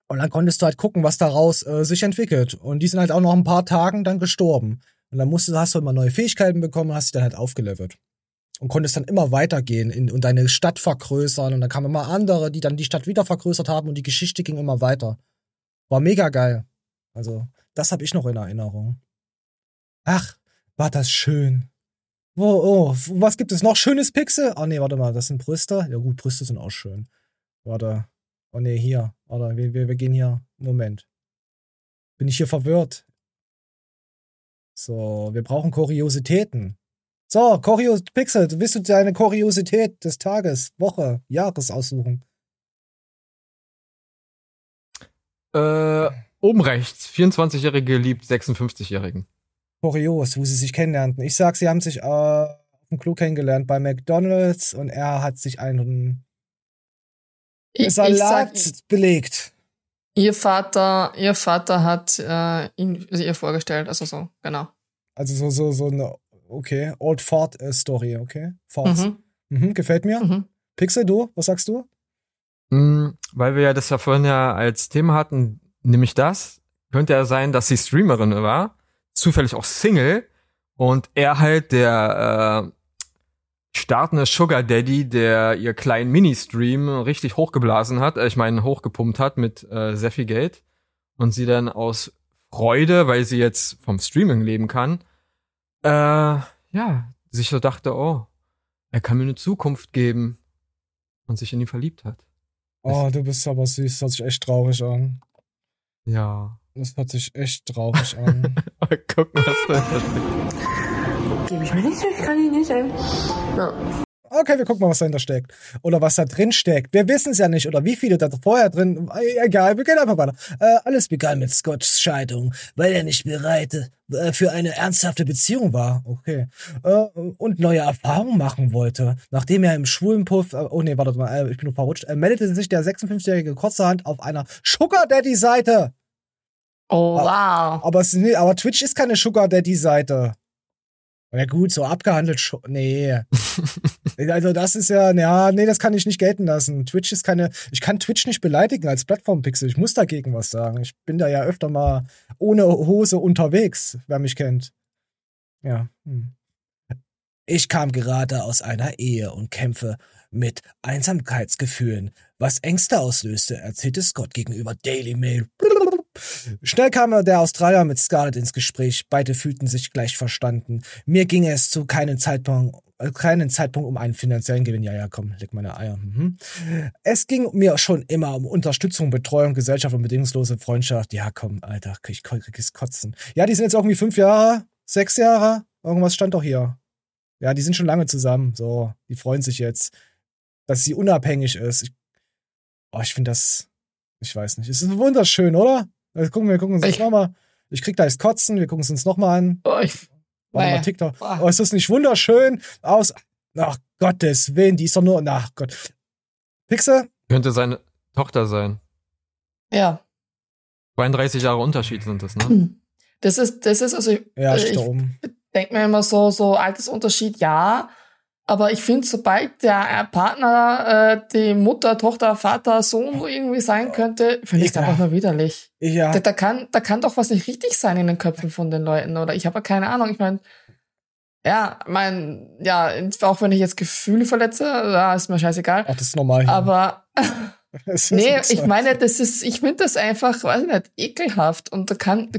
Und dann konntest du halt gucken, was daraus äh, sich entwickelt. Und die sind halt auch noch ein paar Tagen dann gestorben. Und dann musst du, hast du immer neue Fähigkeiten bekommen und hast dich dann halt aufgelevelt. Und konntest dann immer weitergehen in, und deine Stadt vergrößern. Und dann kamen immer andere, die dann die Stadt wieder vergrößert haben und die Geschichte ging immer weiter. War mega geil. Also, das habe ich noch in Erinnerung. Ach, war das schön. Wo, oh, was gibt es noch? Schönes Pixel? Ah, nee, warte mal, das sind Brüste. Ja, gut, Brüste sind auch schön. Warte. Oh, nee, hier. Warte, wir, wir, wir gehen hier. Moment. Bin ich hier verwirrt? So, wir brauchen Kuriositäten. So, Kurios Pixel, willst du deine Kuriosität des Tages, Woche, Jahres aussuchen? Äh, oben rechts, 24-Jährige liebt 56-Jährigen. Kurios, wo sie sich kennenlernten. Ich sag, sie haben sich äh, auf dem Klo kennengelernt bei McDonalds und er hat sich einen Ich, ich Salat sag, belegt. ihr Vater, ihr Vater hat äh, ihn also ihr vorgestellt, also so, genau. Also so, so, so eine, okay, Old Ford äh, Story, okay? Fords. Mhm. Mhm, gefällt mir. Mhm. Pixel, du, was sagst du? Hm, weil wir ja das ja vorhin ja als Thema hatten, nämlich das, könnte ja sein, dass sie Streamerin war, zufällig auch Single und er halt der äh, startende Sugar Daddy, der ihr kleinen Mini-Stream richtig hochgeblasen hat, äh, ich meine hochgepumpt hat mit äh, sehr viel Geld und sie dann aus Freude, weil sie jetzt vom Streaming leben kann, äh, ja, sich so dachte, oh, er kann mir eine Zukunft geben und sich in ihn verliebt hat. Oh, du bist aber süß, das hört sich echt traurig an. Ja. Das hört sich echt traurig an. Mal gucken, was da. Gebe ich mir nicht, ich kann ihn nicht, ey. Ja. Okay, wir gucken mal, was dahinter steckt. Oder was da drin steckt. Wir wissen es ja nicht. Oder wie viele da vorher drin. Äh, Egal, wir gehen einfach weiter. Äh, alles begann mit Scotts Scheidung, weil er nicht bereit äh, für eine ernsthafte Beziehung war. Okay. Äh, und neue Erfahrungen machen wollte. Nachdem er im Schwulenpuff. Äh, oh nee, warte mal, ich bin noch verrutscht. Meldete sich der 56-jährige kurzerhand auf einer Sugar Daddy-Seite. Oh, wow. Aber, es, nee, aber Twitch ist keine Sugar Daddy-Seite. Ja gut, so abgehandelt. Nee. Also das ist ja, ja, nee, das kann ich nicht gelten lassen. Twitch ist keine, ich kann Twitch nicht beleidigen als Plattformpixel. Ich muss dagegen was sagen. Ich bin da ja öfter mal ohne Hose unterwegs, wer mich kennt. Ja. Hm. Ich kam gerade aus einer Ehe und kämpfe mit Einsamkeitsgefühlen, was Ängste auslöste, erzählte Scott gegenüber Daily Mail. Schnell kam der Australier mit Scarlett ins Gespräch. Beide fühlten sich gleich verstanden. Mir ging es zu keinem Zeitpunkt, äh, keinen Zeitpunkt um einen finanziellen Gewinn. Ja, ja, komm, leg meine Eier. Mhm. Es ging mir schon immer um Unterstützung, Betreuung, Gesellschaft und bedingungslose Freundschaft. Ja, komm, Alter, ich krieg's kotzen. Ja, die sind jetzt irgendwie fünf Jahre, sechs Jahre. Irgendwas stand doch hier. Ja, die sind schon lange zusammen. So, die freuen sich jetzt, dass sie unabhängig ist. Ich, oh, ich finde das, ich weiß nicht. Es ist wunderschön, oder? Also gucken wir gucken uns das nochmal. Ich krieg gleich Kotzen, wir gucken es uns nochmal an. Oh, ich, Warte mal, TikTok. Oh, ist das nicht wunderschön? Aus. Ach Gottes Willen, die ist doch nur. Ach Gott. Pixel? Könnte seine Tochter sein. Ja. 32 Jahre Unterschied sind das, ne? Das ist, das ist, also, Ja, äh, ich da oben. denke mir immer so, so Altersunterschied, ja. Aber ich finde, sobald der Partner äh, die Mutter, Tochter, Vater, Sohn irgendwie sein könnte, finde ich es Ja. einfach nur widerlich. Ja. Da, da, kann, da kann doch was nicht richtig sein in den Köpfen von den Leuten, oder? Ich habe ja keine Ahnung. Ich meine, ja, mein, ja, auch wenn ich jetzt Gefühle verletze, da ist mir scheißegal. Ach, das ist normal. hier. Aber nee, ich meine, das ist, ich finde das einfach, weiß ich nicht, ekelhaft. Und da kann,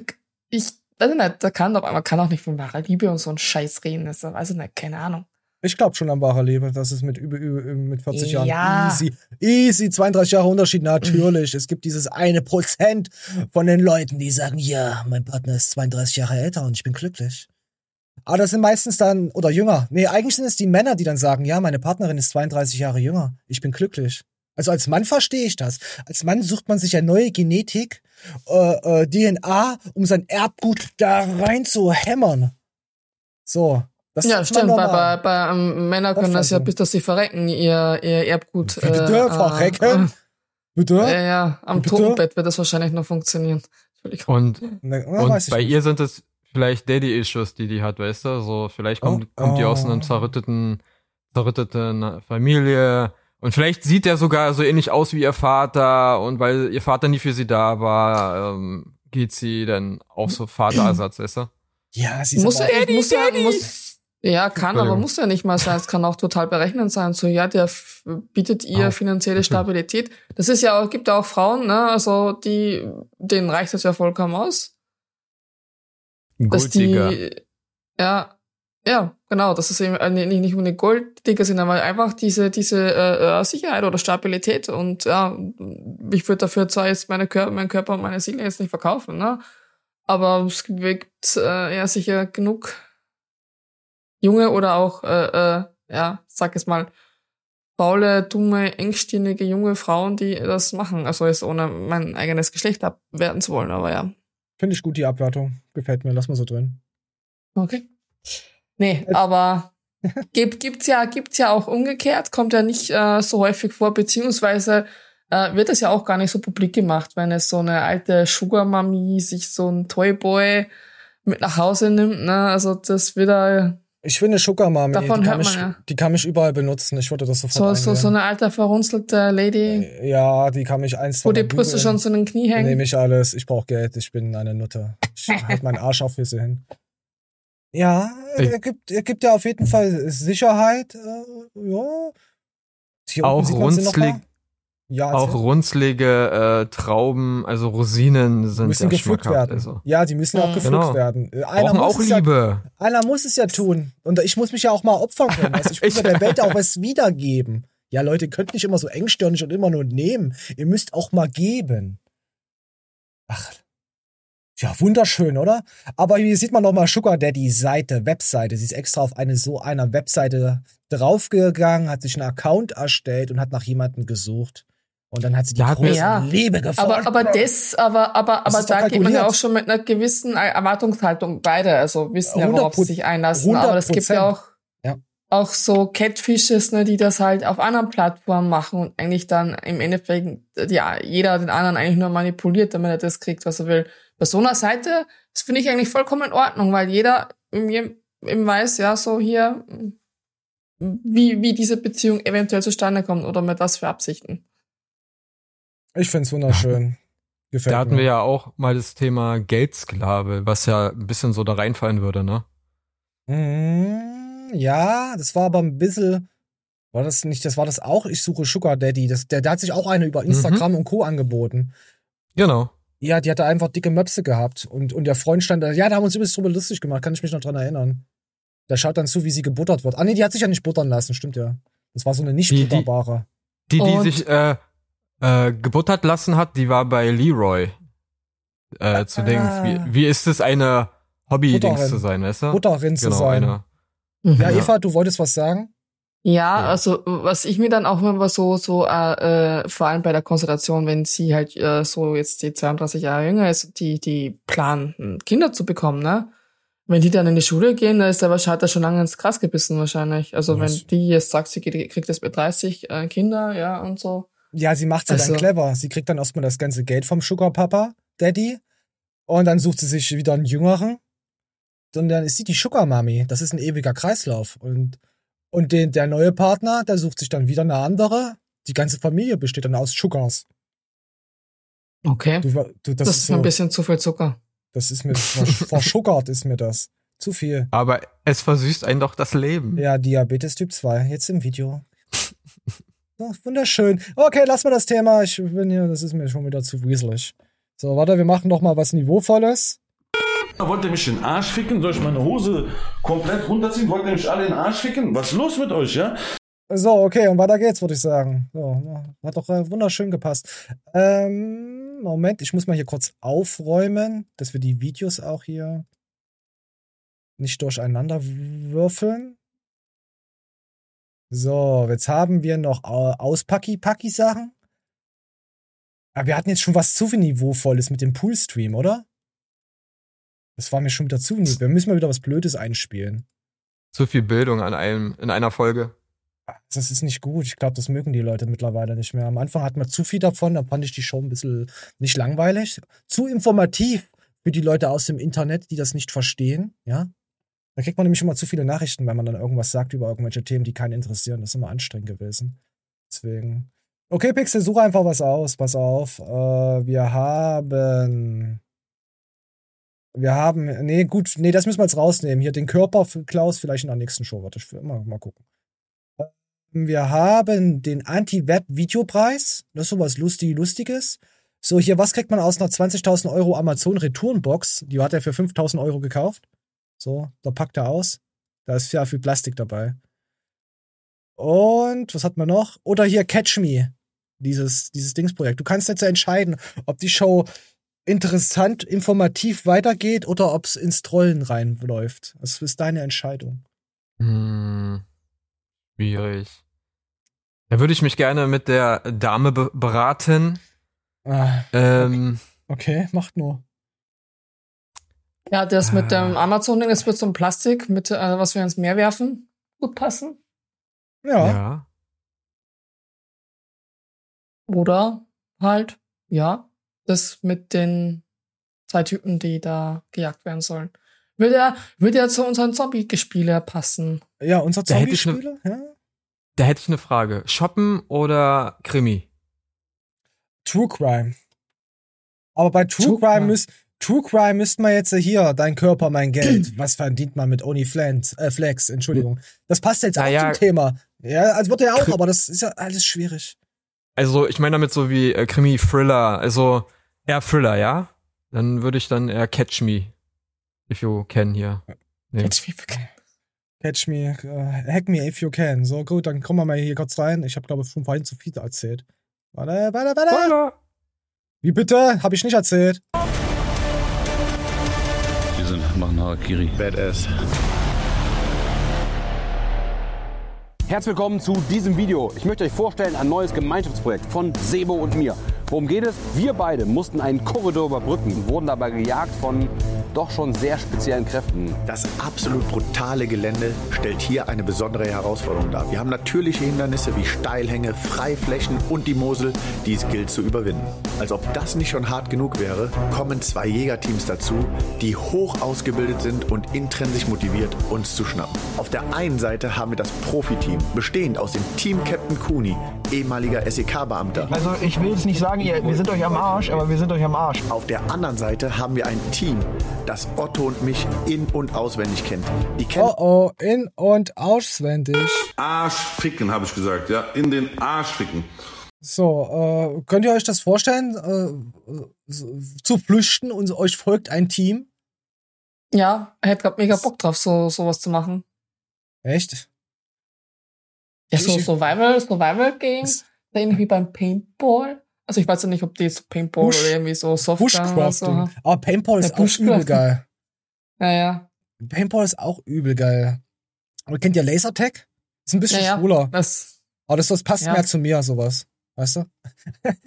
ich, weiß ich nicht, da kann doch, man kann auch nicht von wahrer Liebe und so ein Scheiß reden. Das weiß ich nicht, keine Ahnung. Ich glaube schon an wahrer Liebe, das ist mit über, über mit 40 Ja. Jahren easy. Easy, 32 Jahre Unterschied, natürlich. es gibt dieses eine Prozent von den Leuten, die sagen, ja, mein Partner ist 32 Jahre älter und ich bin glücklich. Aber das sind meistens dann, oder jünger. Nee, eigentlich sind es die Männer, die dann sagen, ja, meine Partnerin ist 32 Jahre jünger. Ich bin glücklich. Also als Mann verstehe ich das. Als Mann sucht man sich ja neue Genetik, äh, äh, DNA, um sein Erbgut da rein zu hämmern. So. Das ja, stimmt, bei, normal. bei, bei ähm, Männer können das ja Auffassung. bis dass sie verrecken, ihr, ihr Erbgut. Bitte, verrecken? Bitte? Äh, ja, am Bitte? Totenbett wird das wahrscheinlich noch funktionieren. Und, na, und bei nicht. ihr sind es vielleicht Daddy-Issues, die die hat, weißt du? So, vielleicht kommt, kommt die aus Oh. einer zerrütteten, zerrütteten Familie. Und vielleicht sieht er sogar so ähnlich aus wie ihr Vater. Und weil ihr Vater nie für sie da war, ähm, geht sie dann auf so Vaterersatz, weißt du? Ja, sie ist Muss, aber ja, muss, ja, muss, ja, kann, aber muss ja nicht mal sein. Es kann auch total berechnend sein. So, ja, der bietet ihr Ah, finanzielle Stabilität. Das ist ja auch, gibt ja auch Frauen, ne, also die, denen reicht das ja vollkommen aus. Dass Golddigger. die, ja, ja, genau, dass es eben äh, nicht, nicht nur eine Golddigger sind, aber einfach diese, diese äh, äh, Sicherheit oder Stabilität und ja, ich würde dafür zwar jetzt meine Kör meinen Körper und meine Seele jetzt nicht verkaufen, ne? Aber es gibt äh, ja sicher genug junge oder auch, äh, äh, ja, sag es mal, faule, dumme, engstirnige junge Frauen, die das machen. Also jetzt ohne mein eigenes Geschlecht abwerten zu wollen, aber ja. Finde ich gut, die Abwertung. Gefällt mir, lass mal so drin. Okay. Nee, aber gibt, gibt's ja, gibt's ja auch umgekehrt, kommt ja nicht äh, so häufig vor, beziehungsweise äh, wird es ja auch gar nicht so publik gemacht, wenn es so eine alte Sugar Mami sich so ein Toyboy mit nach Hause nimmt, ne? Also das wird da Ich finde Sugar Mami, Davon die kann, man ja. die kann mich überall benutzen. Ich würde das so, sofort so, so eine alte verrunzelte Lady, eine Ja, die kann mich eins wo die Brüste schon zu den Knie hängen. Nehme ich alles. Ich brauche Geld. Ich bin eine Nutte. Ich halt meinen Arsch auf Füße hin. Ja, Ich- er gibt, er gibt ja auf jeden Fall Sicherheit. Äh, ja. Hier Auch sieht man sie noch runzlig, mal. Ja, auch runzlige äh, Trauben, also Rosinen sind müssen sehr gepflückt werden. Also. Ja, die müssen auch Mhm. gepflückt Genau. werden. Äh, Einer Brauchen muss auch es ja, Liebe. einer muss es ja tun. Und ich muss mich ja auch mal opfern können. Also ich muss ja der Welt auch was wiedergeben. Ja, Leute, ihr könnt nicht immer so engstirnig und immer nur nehmen. Ihr müsst auch mal geben. Ach. Ja, wunderschön, oder? Aber hier sieht man noch mal Sugar Daddy Seite, Webseite. Sie ist extra auf eine so einer Webseite draufgegangen, hat sich einen Account erstellt und hat nach jemandem gesucht. Und dann hat sie die Ja, große Ja. Liebe gefunden. Aber, aber das, aber, aber, Das aber da geht man ja auch schon mit einer gewissen Erwartungshaltung beide, also wissen ja, worauf sie 100%. sich einlassen. Aber es gibt ja auch, Ja. auch so Catfishes, ne, die das halt auf anderen Plattformen machen und eigentlich dann im Endeffekt ja, jeder den anderen eigentlich nur manipuliert, damit er das kriegt, was er will. Bei so einer Seite, das finde ich eigentlich vollkommen in Ordnung, weil jeder im, im weiß, ja, so hier, wie, wie diese Beziehung eventuell zustande kommt oder mit was für Absichten. Ich find's wunderschön. Gefällt Da hatten mir. wir ja auch mal das Thema Geldsklave, was ja ein bisschen so da reinfallen würde, ne? Mm, ja, das war aber ein bisschen. War das nicht, das war das auch, ich suche Sugar Daddy. Das, der, der hat sich auch eine über Instagram und Co. angeboten. Genau. Ja, die hatte einfach dicke Möpse gehabt. Und, und der Freund stand da, ja, da haben wir uns übelst drüber lustig gemacht, kann ich mich noch dran erinnern. Der schaut dann zu, wie sie gebuttert wird. Ah, nee, die hat sich ja nicht buttern lassen, stimmt ja. Das war so eine nicht Die- die- butterbare. Die, die Und- sich äh, äh, gebuttert lassen hat, die war bei Leroy. Äh, zu Ah. Dings. Wie, wie ist es, eine Hobby-Dings zu sein, weißt du? Butterin zu genau, sein. eine. Ja, Ja. Eva, du wolltest was sagen? Ja, also was ich mir dann auch immer so, so äh, äh, vor allem bei der Konstellation, wenn sie halt äh, so jetzt die 32 Jahre jünger ist, die, die planen, Kinder zu bekommen, ne? Wenn die dann in die Schule gehen, dann ist der wahrscheinlich hat schon lange ins Gras gebissen wahrscheinlich. Also Was? wenn die jetzt sagt, sie kriegt jetzt mit 30 äh, Kinder, ja, und so. Ja, sie macht's ja Also- dann clever. Sie kriegt dann erstmal das ganze Geld vom Sugar Papa, Daddy. Und dann sucht sie sich wieder einen Jüngeren. Und dann ist sie die Sugar Mami. Das ist ein ewiger Kreislauf. Und, und den, der neue Partner, der sucht sich dann wieder eine andere. Die ganze Familie besteht dann aus Sugars. Okay. Du, du, das, Das, ist ist so, ein bisschen zu viel Zucker. das ist mir, versch- verschuggert ist mir das. Zu viel. Aber es versüßt einen doch das Leben. Ja, Diabetes Typ 2. Jetzt im Video. Oh, wunderschön. Okay, lass mal das Thema. Ich bin hier, das ist mir schon wieder zu wieselig. So, warte, wir machen noch mal was Niveauvolles. Wollt ihr mich in den Arsch ficken? Soll ich meine Hose komplett runterziehen? Wollt ihr mich alle in den Arsch ficken? Was ist los mit euch, ja? So, okay, und weiter geht's, würde ich sagen. So, hat doch äh, wunderschön gepasst. Ähm, Moment, ich muss mal hier kurz aufräumen, dass wir die Videos auch hier nicht durcheinander würfeln. So, jetzt haben wir noch Auspacki-Packi-Sachen. Aber wir hatten jetzt schon was zu viel Niveauvolles mit dem Poolstream, oder? Das war mir schon wieder zu niedrig. Wir müssen mal wieder was Blödes einspielen. Zu viel Bildung an einem, in einer Folge. Das ist nicht gut. Ich glaube, das mögen die Leute mittlerweile nicht mehr. Am Anfang hatten wir zu viel davon, da fand ich die Show ein bisschen nicht langweilig. Zu informativ für die Leute aus dem Internet, die das nicht verstehen, ja. Da kriegt man nämlich immer zu viele Nachrichten, wenn man dann irgendwas sagt über irgendwelche Themen, die keinen interessieren. Das ist immer anstrengend gewesen. Deswegen. Okay, Pixel, suche einfach was aus. Pass auf. Äh, wir haben. Wir haben. Nee, gut. Nee, das müssen wir jetzt rausnehmen. Hier den Körper für Klaus vielleicht in der nächsten Show. Warte, ich will mal, mal gucken. Wir haben den Anti-Web-Videopreis. Das ist sowas lustig, Lustiges. So, hier, was kriegt man aus einer 20.000 Euro Amazon-Retourenbox? Die hat er für 5.000 Euro gekauft. So, da packt er aus. Da ist ja viel Plastik dabei. Und, was hat man noch? Oder hier Catch Me. Dieses, dieses Dingsprojekt. Du kannst jetzt entscheiden, ob die Show interessant, informativ weitergeht oder ob es ins Trollen reinläuft. Das ist deine Entscheidung. Hm, schwierig. Da würde ich mich gerne mit der Dame be beraten. Ah, Ähm, okay, macht nur. Ja, das mit Ah. dem Amazon-Ding, das wird so ein Plastik, mit, äh, was wir ins Meer werfen, gut passen. Ja. ja. Oder halt, ja, das mit den zwei Typen, die da gejagt werden sollen. Würde ja, würde ja zu unseren Zombie-Gespiele passen. Ja, unser ne- Zombie-Spiele? Ja? Da hätte ich eine Frage. Shoppen oder Krimi? True Crime. Aber bei True, True Crime, Crime. müsst True Crime müsste man jetzt hier, dein Körper, mein Geld. Was verdient man mit OnlyFans? Äh, Flex, Entschuldigung. Das passt jetzt auch Naja. zum Thema. Ja, also wird ja auch, aber das ist ja alles schwierig. Also, ich meine damit so wie äh, Krimi, Thriller, also eher Thriller, ja? Dann würde ich dann eher Catch Me, if you can hier. Nee. Catch me if you can. Catch me, äh, hack me if you can. So, gut, dann kommen wir mal hier kurz rein. Ich habe, glaube ich, schon vorhin zu viel erzählt. Warte, warte, warte. Spoiler! Wie bitte? Habe ich nicht erzählt. Wir sind machen Harakiri. Badass. Herzlich willkommen zu diesem Video. Ich möchte euch vorstellen ein neues Gemeinschaftsprojekt von Sebo und mir. Worum geht es? Wir beide mussten einen Korridor überbrücken und wurden dabei gejagt von doch schon sehr speziellen Kräften. Das absolut brutale Gelände stellt hier eine besondere Herausforderung dar. Wir haben natürliche Hindernisse wie Steilhänge, Freiflächen und die Mosel, die es gilt zu überwinden. Als ob das nicht schon hart genug wäre, kommen zwei Jägerteams dazu, die hoch ausgebildet sind und intrinsisch motiviert, uns zu schnappen. Auf der einen Seite haben wir das Profiteam, bestehend aus dem Team Captain Kuni, ehemaliger SEK-Beamter. Also ich will jetzt nicht sagen, ihr, wir sind euch am Arsch, aber wir sind euch am Arsch. Auf der anderen Seite haben wir ein Team, das Otto und mich in- und auswendig kennt. Die kennen Oh oh, in- und auswendig. Arschficken, habe ich gesagt, ja. In den Arsch ficken. So, äh, könnt ihr euch das vorstellen, äh, zu flüchten und euch folgt ein Team? Ja, er hätte grad mega Bock drauf, so sowas zu machen. Echt? Ja, so Survival, Survival Games, ähnlich wie beim Paintball. Also ich weiß ja nicht, ob die so Paintball Bush- oder irgendwie so Softgun oder so. Aber Paintball ist Ja, auch übel geil. Ja, ja. Paintball ist auch übel geil. Aber kennt ihr Lasertag? Ist ein bisschen Ja, schwuler. Das, Aber das, das passt Ja. mehr zu mir, sowas. Weißt du?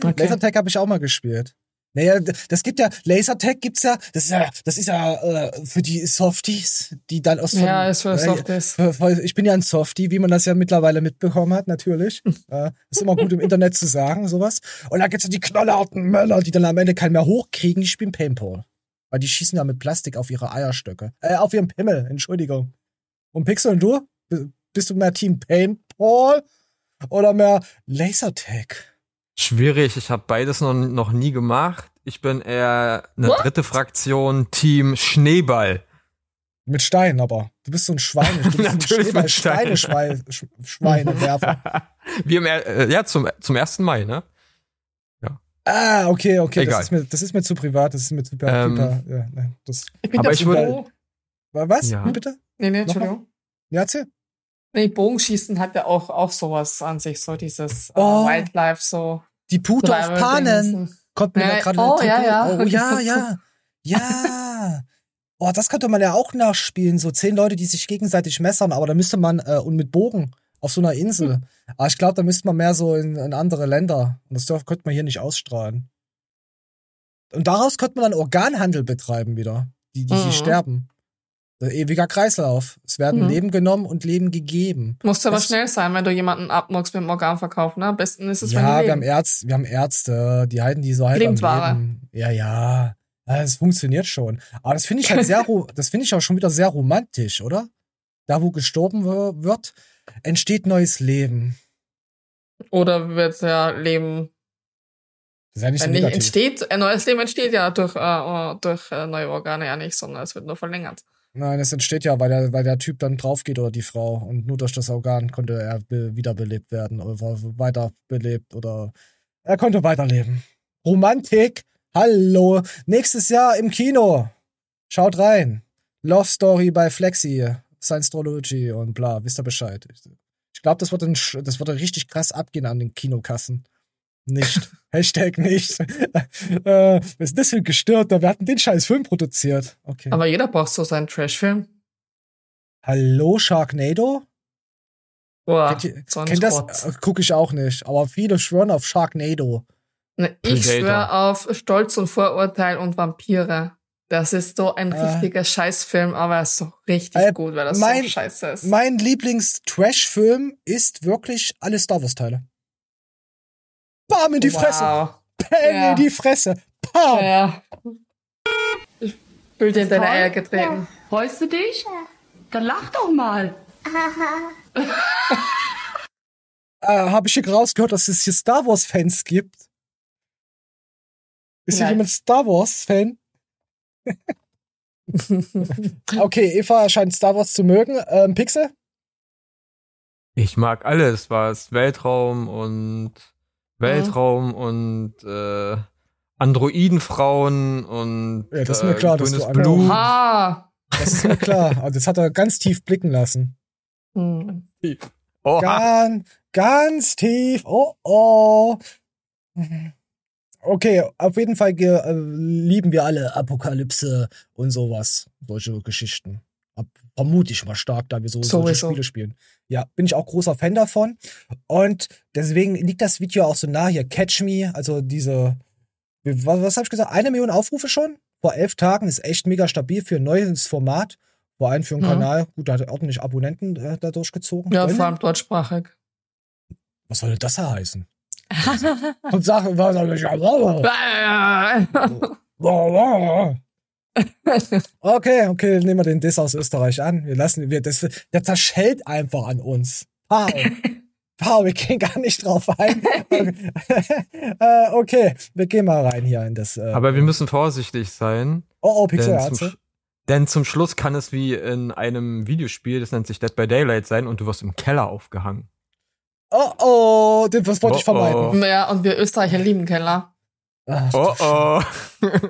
Okay. Lasertag habe ich auch mal gespielt. Naja, das gibt ja, Lasertag gibt's ja, das ist ja, das ist ja äh, für die Softies, die dann aus Ja, ist für Softies. Ich bin ja ein Softie, wie man das ja mittlerweile mitbekommen hat, natürlich. äh, ist immer gut im Internet zu sagen, sowas. Und da gibt's ja die knallharten Männer, die dann am Ende keinen mehr hochkriegen, die spielen Paintball. Weil die schießen ja mit Plastik auf ihre Eierstöcke. Äh, auf ihren Pimmel, Entschuldigung. Und Pixel und du? Bist du mehr Team Paintball oder mehr Lasertag? Schwierig, ich habe beides noch, noch nie gemacht. Ich bin eher eine What? dritte Fraktion, Team Schneeball. Mit Steinen aber. Du bist so ein Schweine. Du bist ein Natürlich Schneeball- mit Steinen. Schweineschwein- Sch- Schweinewerfer. Wie im, er- äh, ja, zum, zum 1. Mai, ne? Ah, okay, okay. Egal. Das ist, mir, das ist mir zu privat. Das ist mir zu privat. Ähm, ja, ne, das, Ich bin Aber ja ich würde- Bogen- Was? Ja. Wie bitte? Nee, nee? Entschuldigung. Ja, erzähl. Nee, Bogenschießen hat ja auch, auch sowas an sich, so dieses äh, Oh. Wildlife, so. Die Pute auf Survival Panen. Kommt mir Ja, da gerade oh, ja, ja. Oh, ja, ja. Ja. Oh, das könnte man ja auch nachspielen. So zehn Leute, die sich gegenseitig messern, aber da müsste man, äh, und mit Bogen auf so einer Insel. Hm. Aber ich glaube, da müsste man mehr so in, in andere Länder. Und das dürf, könnte man hier nicht ausstrahlen. Und daraus könnte man dann Organhandel betreiben wieder. Die, die, Mhm. sterben. Ein ewiger Kreislauf. Es werden Mhm. Leben genommen und Leben gegeben. Musst aber Das- schnell sein, wenn du jemanden abmuckst mit dem Organverkauf, ne? Am besten ist es, wenn Ja, wir haben. Ärzte, wir haben Ärzte, die halten die so halt am Lebensware. Leben. Ja, ja. Ja, Es funktioniert schon. Aber das finde ich halt sehr, das finde ich auch schon wieder sehr romantisch, oder? Da, wo gestorben wi- wird, entsteht neues Leben. Oder wird ja Leben, Das ist ja nicht so wenn nicht negativ. entsteht, ein neues Leben entsteht ja durch, äh, durch äh, neue Organe ja nicht, sondern es wird nur verlängert. Nein, es entsteht ja, weil der, weil der Typ dann drauf geht oder die Frau. Und nur durch das Organ konnte er be wiederbelebt werden oder weiterbelebt oder er konnte weiterleben. Romantik, hallo. Nächstes Jahr im Kino. Schaut rein. Love Story bei Flexi, Science Trilogy und bla, wisst ihr Bescheid. Ich, glaube, das wird das wird richtig krass abgehen an den Kinokassen. Nicht. Hashtag nicht. äh, was ist das für ein Gestörter? Wir hatten den scheiß Film produziert. Okay. Aber jeder braucht so seinen Trashfilm. Hallo, Sharknado? Boah, Kennt, kennt das? Äh, Guck ich auch nicht. Aber viele schwören auf Sharknado. Ne, ich schwöre auf Stolz und Vorurteil und Vampire. Das ist so ein Äh. richtiger Scheißfilm, aber er ist so richtig Äh, gut, weil das mein- so scheiße ist. Mein Lieblings-Trash-Film ist wirklich alle Star Wars-Teile. Bam in die Fresse! Wow. Bam Ja. in die Fresse! Bam! Ja, ja. Ich fühl dir in deine Eier getreten. Freust du dich? Dann lach doch mal. Äh, Habe ich hier rausgehört, dass es hier Star Wars-Fans gibt? Ist hier Nein. jemand Star Wars-Fan? okay, Eva scheint Star Wars zu mögen. Ähm, Pixel? Ich mag alles, was Weltraum und Weltraum und äh, Androidenfrauen und Ja, das ist mir klar, dass grünes du Blut. Oha. Das ist mir klar. Also das hat er ganz tief blicken lassen. Hm. Oha. Ganz, ganz tief. Oh, oh. Okay, auf jeden Fall ge äh, lieben wir alle Apokalypse und sowas. Solche Geschichten. Vermute ich mal stark, da wir so solche Sowieso. Spiele spielen. Ja, bin ich auch großer Fan davon. Und deswegen liegt das Video auch so nah hier. Catch Me, also diese. Was, was habe ich gesagt? Eine Million Aufrufe schon? vor elf Tagen. Ist echt mega stabil für ein neues Format. Vor allem für einen Mhm. Kanal. Gut, da hat er ordentlich Abonnenten äh, da durchgezogen. Ja, Freunde? vor allem deutschsprachig. Was soll das da heißen? Und Sachen, was soll ich Okay, okay, nehmen wir den Diss aus Österreich an. Wir lassen, wir, das, der zerschellt einfach an uns. Pau. Pau, wir gehen gar nicht drauf ein. Okay, äh, okay wir gehen mal rein hier in das. Äh, Aber wir müssen vorsichtig sein. Oh, oh, Pixel denn, denn zum Schluss kann es wie in einem Videospiel, das nennt sich Dead by Daylight sein und du wirst im Keller aufgehangen. oh, oh, das wollte ich Oh, oh. vermeiden. Ja, und wir Österreicher lieben Keller. Ach, Oh oh.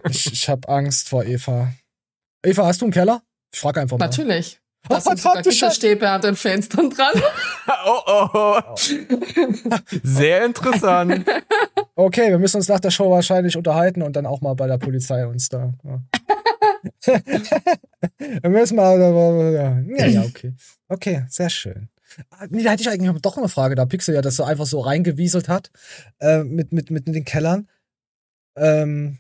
ich ich habe Angst vor Eva. Eva, hast du einen Keller? Ich frage einfach mal. Natürlich. Oh, Da sind sogar. Gitterstäbe an den Fenstern dran. oh oh. Sehr interessant. Okay, wir müssen uns nach der Show wahrscheinlich unterhalten und dann auch mal bei der Polizei uns da. Ja. wir müssen mal. Ja, ja, okay. Okay, sehr schön. Ah, Nee, da hätte ich eigentlich doch eine Frage, da Pixel ja das so einfach so reingewieselt hat äh, mit, mit, mit den Kellern. Ähm,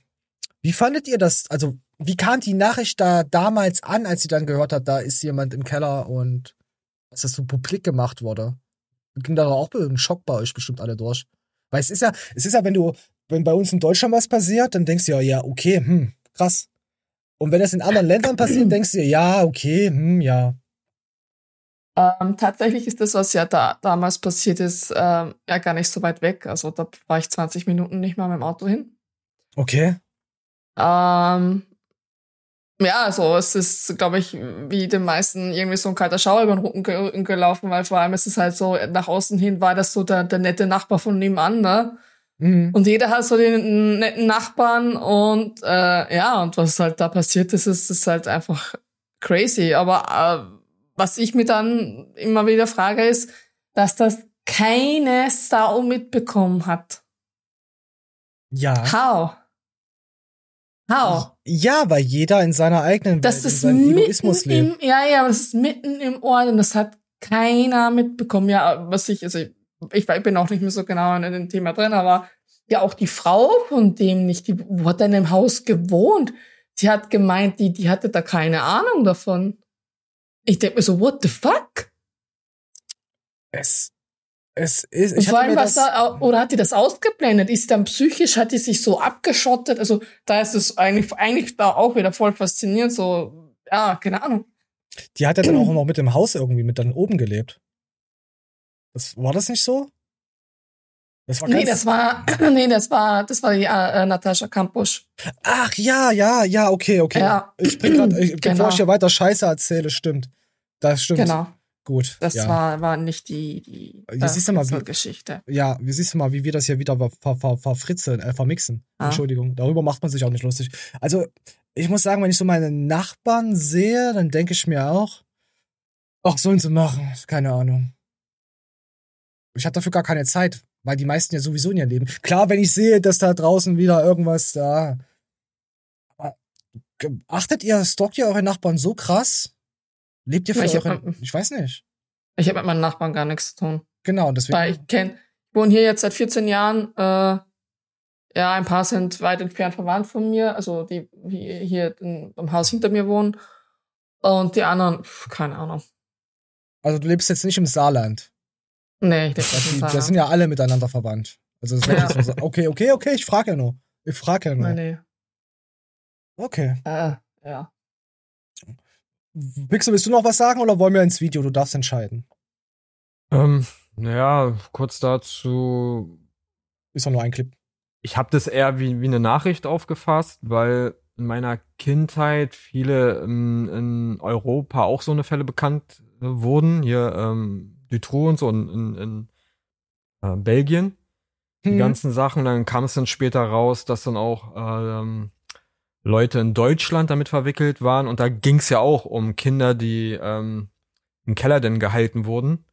wie fandet ihr das? Also, wie kam die Nachricht da damals an, als sie dann gehört hat, da ist jemand im Keller und dass das so publik gemacht wurde? Ging da auch ein Schock bei euch bestimmt alle durch? Weil es ist ja, es ist ja, wenn du, wenn bei uns in Deutschland was passiert, dann denkst du ja, ja, okay, hm, krass. Und wenn das in anderen Ländern passiert, denkst du ja, okay, hm, ja. Ähm, tatsächlich ist das, was ja da damals passiert ist, ähm, ja gar nicht so weit weg. Also da war ich 20 Minuten nicht mal mit dem Auto hin. Okay. Ähm, ja, also es ist, glaube ich, wie den meisten irgendwie so ein kalter Schauer über den Rücken ge gelaufen, weil vor allem ist es halt so, nach außen hin war das so der, der nette Nachbar von nebenan, ne? Mhm. Und jeder hat so den netten Nachbarn und äh, ja, und was halt da passiert ist, ist, ist halt einfach crazy. Aber äh, was ich mir dann immer wieder frage, ist, dass das keine Sau mitbekommen hat. Ja. How? How? Ja, weil jeder in seiner eigenen Das Welt, in ist seinem mitten Egoismus lebt. im, ja, ja, aber das ist mitten im Ort und das hat keiner mitbekommen. Ja, was ich, also ich, ich bin auch nicht mehr so genau in dem Thema drin, aber ja auch die Frau von dem nicht, die wo hat in dem Haus gewohnt. Sie hat gemeint, die, die hatte da keine Ahnung davon. Ich denke mir so, what the fuck? Es, es ist, ich vor allem, was da, oder hat die das ausgeblendet? Ist dann psychisch, hat die sich so abgeschottet? Also, da ist es eigentlich, eigentlich da auch wieder voll faszinierend, so, ja, keine Ahnung. die hat ja dann auch noch mit dem Haus irgendwie mit dann oben gelebt. Das, war das nicht so? Das war Nee, das war, nee, das war, das war die äh, Natascha Kampusch. Ach ja, ja, ja, okay, okay. Ja. Ich bin gerade, bevor Genau. ich hier weiter Scheiße erzähle, stimmt. Das stimmt. Genau. Gut. Das ja. war, war nicht die, die siehst du mal, wie- Geschichte. Ja, wie siehst du mal, wie wir das hier wieder ver, ver, ver, verfritzeln, äh, vermixen. Ah. Entschuldigung, darüber macht man sich auch nicht lustig. Also, ich muss sagen, wenn ich so meine Nachbarn sehe, dann denke ich mir auch, ach, sollen sie machen, keine Ahnung. Ich habe dafür gar keine Zeit, weil die meisten ja sowieso in ihr Leben. Klar, wenn ich sehe, dass da draußen wieder irgendwas da. Aber achtet ihr, stalkt ihr eure Nachbarn so krass? Lebt ihr für Ich hab- eure. Ich weiß nicht. Ich habe mit meinen Nachbarn gar nichts zu tun. Genau, deswegen. Weil ich kenn, ich wohne hier jetzt seit 14 Jahren. Äh, ja, ein paar sind weit entfernt verwandt von mir, also die hier in, im Haus hinter mir wohnen. Und die anderen, pf, keine Ahnung. Also, du lebst jetzt nicht im Saarland. Nee, ich lebe nicht im Saarland. sind ja alle miteinander verwandt. Also das Ja. sagen. Okay, okay, okay, ich frage ja nur. Ich frage ja nur. Nee, nee. Okay. Äh, ja. Pixel, willst du noch was sagen oder wollen wir ins Video? Du darfst entscheiden. Ähm, naja, kurz dazu. Ist doch nur ein Clip. Ich habe das eher wie, wie eine Nachricht aufgefasst, weil in meiner Kindheit viele ähm, in Europa auch so eine Fälle bekannt äh, wurden. Hier ähm, Dutroux und so in, in, in äh, Belgien. Die Hm. ganzen Sachen. Dann kam es dann später raus, dass dann auch ähm, Leute in Deutschland damit verwickelt waren. Und da ging es ja auch um Kinder, die ähm, im Keller denn gehalten wurden.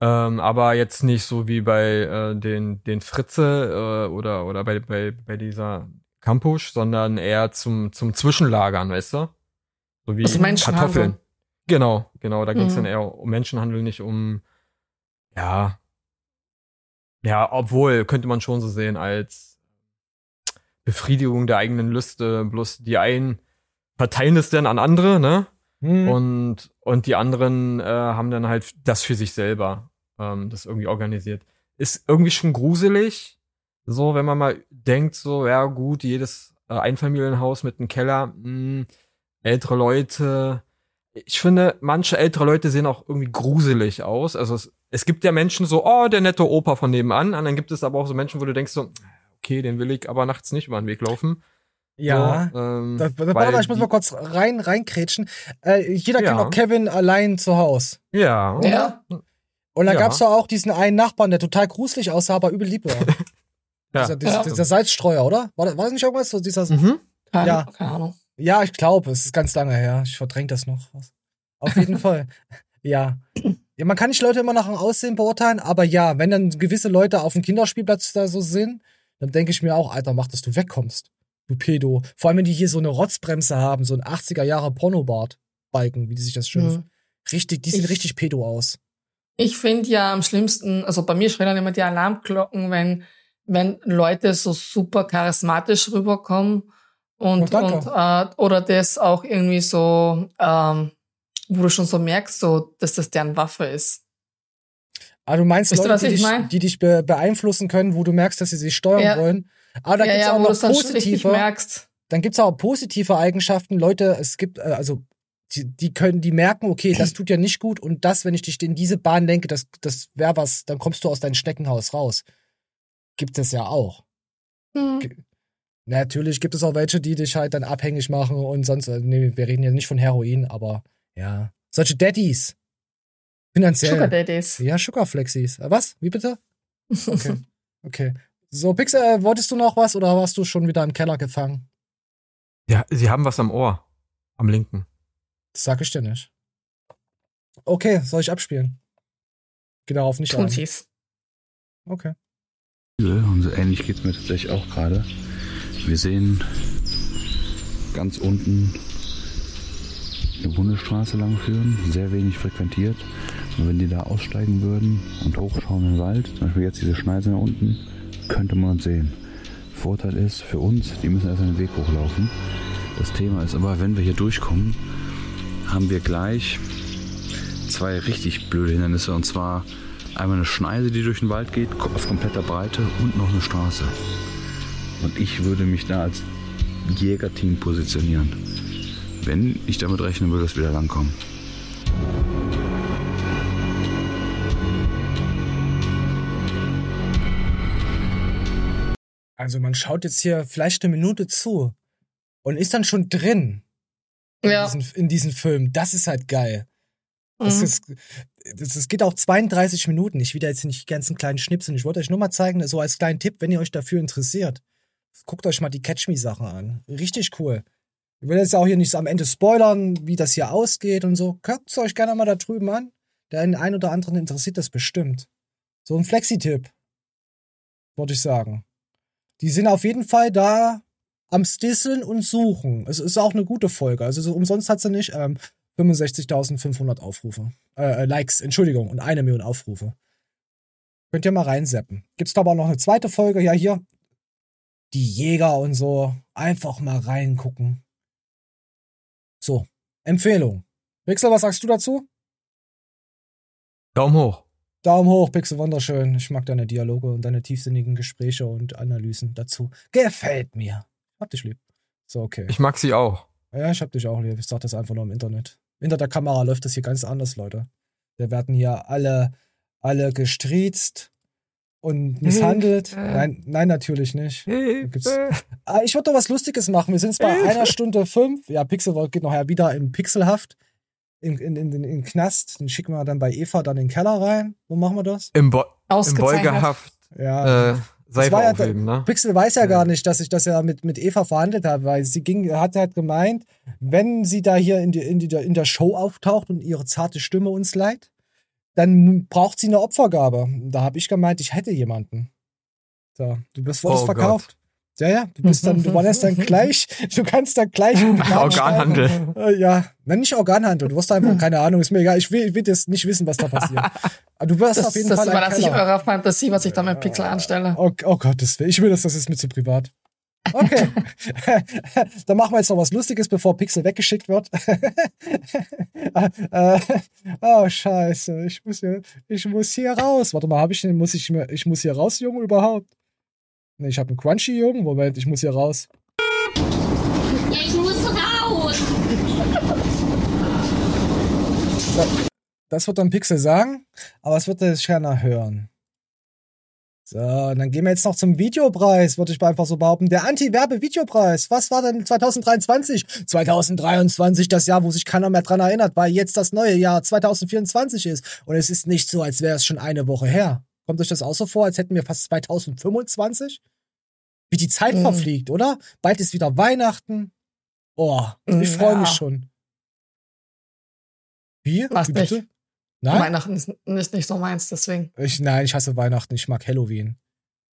Ähm, aber jetzt nicht so wie bei äh, den, den Fritze äh, oder, oder bei, bei, bei dieser Campusch, sondern eher zum, zum Zwischenlagern, weißt du? So wie Also. Kartoffeln. Genau, genau. Da ging es Mhm. dann eher um Menschenhandel, nicht um, ja, ja, obwohl, könnte man schon so sehen, als Befriedigung der eigenen Lüste. Bloß die einen verteilen es dann an andere, ne? Hm. Und, und die anderen äh, haben dann halt das für sich selber, ähm, das irgendwie organisiert. Ist irgendwie schon gruselig, so wenn man mal denkt, so, ja gut, jedes äh, Einfamilienhaus mit einem Keller, mh, ältere Leute. Ich finde, manche ältere Leute sehen auch irgendwie gruselig aus. Also es, es gibt ja Menschen so, oh, der nette Opa von nebenan. Und dann gibt es aber auch so Menschen, wo du denkst so, okay, den will ich aber nachts nicht über den Weg laufen. Ja. So, ähm, Da, da, weil warte mal, ich muss mal kurz rein, reinkrätschen. Äh, jeder Ja. kennt auch Kevin allein zu Hause. Ja. Ja. Und da Ja. gab's doch auch diesen einen Nachbarn, der total gruselig aussah, aber übel lieb war. Ja. Dieser, dieser, Ja. dieser Salzstreuer, oder? War, das- war das nicht irgendwas? So dieser, Mhm. Keine, Ja. keine Ahnung. Ja, ich glaube, es ist ganz lange her. Ich verdränge das noch. Auf jeden Fall. Ja. Ja, man kann nicht Leute immer nach dem Aussehen beurteilen, aber ja, wenn dann gewisse Leute auf dem Kinderspielplatz da so sind, dann denke ich mir auch, Alter, mach, dass du wegkommst. Du Pedo. Vor allem, wenn die hier so eine Rotzbremse haben, so ein 80er Jahre Pornobart. Balken, wie die sich das schimpfen. Mhm. Richtig, die sehen Ich- richtig pedo aus. Ich finde ja am schlimmsten, also bei mir schreien dann immer die Alarmglocken, wenn, wenn Leute so super charismatisch rüberkommen und, Oh, und äh, oder das auch irgendwie so, ähm, wo du schon so merkst, so, dass das deren Waffe ist. Ah, du meinst ihr, Leute, was die ich dich, die dich be beeinflussen können, wo du merkst, dass sie sich steuern Ja. wollen. Aber da ja, gibt's ja, auch noch du positive. merkst. Dann gibt's auch positive Eigenschaften. Leute, es gibt, äh, also, die, die können, die merken, okay, das tut ja nicht gut und das, wenn ich dich in diese Bahn lenke, das, das wäre was, dann kommst du aus deinem Schneckenhaus raus. Gibt es ja auch. Hm. Natürlich gibt es auch welche, die dich halt dann abhängig machen und sonst, äh, nee, wir reden ja nicht von Heroin, aber ja. Solche Daddies. Finanziell. Sugar Daddies. Ja, Sugar Flexis. Äh, Was? Wie bitte? Okay. okay. So, Pixel, äh, wolltest du noch was oder warst du schon wieder im Keller gefangen? Ja, sie haben was am Ohr. Am linken. Das sag ich dir nicht. Okay, soll ich abspielen? Geh darauf nicht Tun ein. sie's. Okay. Und so ähnlich geht es mir tatsächlich auch gerade. Wir sehen ganz unten eine Bundesstraße lang führen, sehr wenig frequentiert. Und wenn die da aussteigen würden und hochschauen in den Wald, zum Beispiel jetzt diese Schneise nach unten, könnte man uns sehen. Vorteil ist für uns, die müssen erst den Weg hochlaufen. Das Thema ist aber, wenn wir hier durchkommen, haben wir gleich zwei richtig blöde Hindernisse. Und zwar einmal eine Schneise, die durch den Wald geht, auf kompletter Breite und noch eine Straße. Und ich würde mich da als Jägerteam positionieren. Wenn ich damit rechnen würde, dass wir da langkommen. Also man schaut jetzt hier vielleicht eine Minute zu und ist dann schon drin Ja. in, diesen, in diesen Film. Das ist halt geil. Das, Mhm. ist, das, das geht auch 32 Minuten. Ich will da jetzt nicht die ganzen kleinen Schnipsel. Ich wollte euch nur mal zeigen, so als kleinen Tipp, wenn ihr euch dafür interessiert. Guckt euch mal die Catch Me Sachen an. Richtig cool. Ich will jetzt auch hier nicht am Ende spoilern, wie das hier ausgeht und so. Guckt es euch gerne mal da drüben an. Der einen oder anderen interessiert das bestimmt. So ein Flexi-Tipp. Würde ich sagen. Die sind auf jeden Fall da am Stisseln und Suchen. Es ist auch eine gute Folge. Also so umsonst hat sie nicht ähm, 65.500 Aufrufe. Äh, äh, Likes, Entschuldigung, und eine Million Aufrufe. Könnt ihr mal reinseppen. Gibt's da aber noch eine zweite Folge? Ja, hier. Die Jäger und so. Einfach mal reingucken. So, Empfehlung. Pixel, was sagst du dazu? Daumen hoch. Daumen hoch, Pixel, wunderschön. Ich mag deine Dialoge und deine tiefsinnigen Gespräche und Analysen dazu. Gefällt mir. Hab dich lieb. So, okay. Ich mag sie auch. Ja, ich hab dich auch lieb. Ich sag das einfach nur im Internet. Hinter der Kamera läuft das hier ganz anders, Leute. Wir werden hier alle, alle gestriezt und misshandelt. Nein, nein, natürlich nicht. Ah, ich würde doch was Lustiges machen. Wir sind jetzt bei einer Stunde fünf. Ja, Pixel geht nachher wieder in Pixelhaft. In, in, in, in, den Knast. Den schicken wir dann bei Eva dann in den Keller rein. Wo machen wir das? Im, Bo im. Beugehaft. Ja. Äh, Seife ja, aufheben, ne? Pixel weiß ja gar nicht, dass ich das ja mit, mit Eva verhandelt habe, weil sie ging, hat halt gemeint, wenn sie da hier in, die, in, die, in der Show auftaucht und ihre zarte Stimme uns leiht, dann braucht sie eine Opfergabe. Da habe ich gemeint, ich hätte jemanden. So, du bist wurdest Oh verkauft. Ja, ja, du bist dann, du warst dann gleich, du kannst dann gleich Organhandel. Äh, Ja, nein, nicht Organhandel, du wirst einfach, keine Ahnung, ist mir egal, ich will, ich will das nicht wissen, was da passiert. Aber du wirst Das, auf jeden das Fall ein überlasse ich eurer Fantasie, was ich da mit Pixel anstelle. Oh, oh Gott, das will, ich will das, das ist mir zu privat. Okay. Dann machen wir jetzt noch was Lustiges, bevor Pixel weggeschickt wird. äh, oh, scheiße. Ich muss hier, ich muss hier raus. Warte mal, habe ich den, muss ich, mir- ich muss hier raus, Junge, überhaupt? Ich habe einen Crunchy, Junge. Moment, ich muss hier raus. Ich muss raus. Das wird dann Pixel sagen, aber es wird jetzt keiner hören. So, und dann gehen wir jetzt noch zum Videopreis, würde ich mal einfach so behaupten. Der Anti-Werbe-Videopreis. Was war denn 2023? 2023, das Jahr, wo sich keiner mehr dran erinnert, weil jetzt das neue Jahr 2024 ist. Und es ist nicht so, als wäre es schon eine Woche her. Kommt euch das auch so vor, als hätten wir fast 2025? Wie die Zeit Mhm. verfliegt, oder? Bald ist wieder Weihnachten. Oh, ich freue Ja. mich schon. Wie? Was Wie nicht? bitte? Nein? Weihnachten ist nicht, nicht so meins, deswegen. Ich, nein, ich hasse Weihnachten. Ich mag Halloween.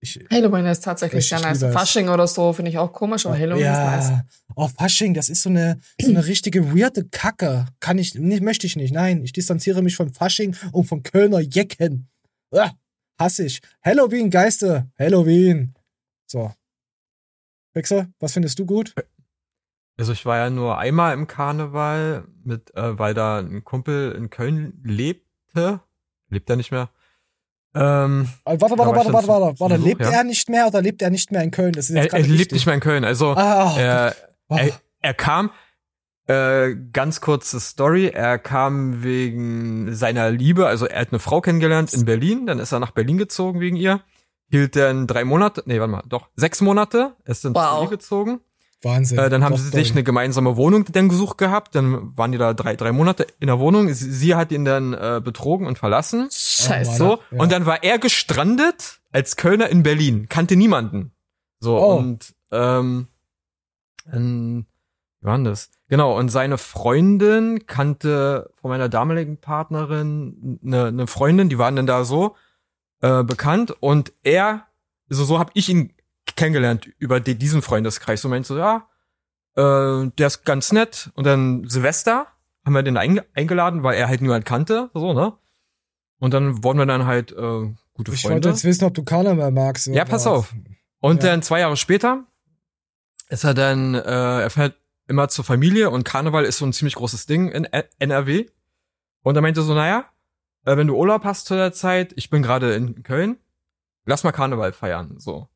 Ich, Halloween ist tatsächlich Ich- sehr nice. Fasching oder so finde ich auch komisch, aber Halloween ist nice. ja. Oh, Fasching, das ist so eine, so eine richtige weirde Kacke. Kann ich, nicht, möchte ich nicht. Nein, ich distanziere mich von Fasching und von Kölner Jecken. Ah, hasse ich. Halloween, Geiste. Halloween. So. Pixel, was findest du gut? Also ich war ja nur einmal im Karneval mit, äh, weil da ein Kumpel in Köln lebte. Lebt er nicht mehr. Ähm, Äh, Warte, warte, warte, warte, warte, warte. Besuch, Lebt ja. er nicht mehr oder lebt er nicht mehr in Köln? Das ist jetzt Er, er lebt nicht mehr in Köln. Also Ah, er, oh. er, er kam, äh, ganz kurze Story, er kam wegen seiner Liebe, also er hat eine Frau kennengelernt in Berlin, dann ist er nach Berlin gezogen wegen ihr, hielt dann drei Monate, nee, warte mal, doch, sechs Monate, ist dann Wow. zu ihr gezogen. Wahnsinn. Äh, dann haben sie sich eine gemeinsame Wohnung dann gesucht gehabt. Dann waren die da drei, drei Monate in der Wohnung. Sie, sie hat ihn dann äh, betrogen und verlassen. Scheiße. So. Ja. Und dann war er gestrandet als Kölner in Berlin. Kannte niemanden. So. Oh. Und ähm, ähm, wie war denn das? Genau. Und seine Freundin kannte von meiner damaligen Partnerin eine, eine Freundin, die waren dann da so äh, bekannt. Und er, also so habe ich ihn kennengelernt über die, diesen Freundeskreis. Und meinte so, ja, äh, der ist ganz nett. Und dann Silvester haben wir den einge eingeladen, weil er halt niemand kannte, so, ne? Und dann wurden wir dann halt äh, gute Ich wollte Freunde. jetzt wissen, ob du Karneval magst. Ja, pass auf. Und dann zwei Jahre später ist er dann, äh, er fährt immer zur Familie und Karneval ist so ein ziemlich großes Ding in NRW. Und er meinte so, naja, äh, wenn du Urlaub hast zu der Zeit, ich bin gerade in Köln, lass mal Karneval feiern, so.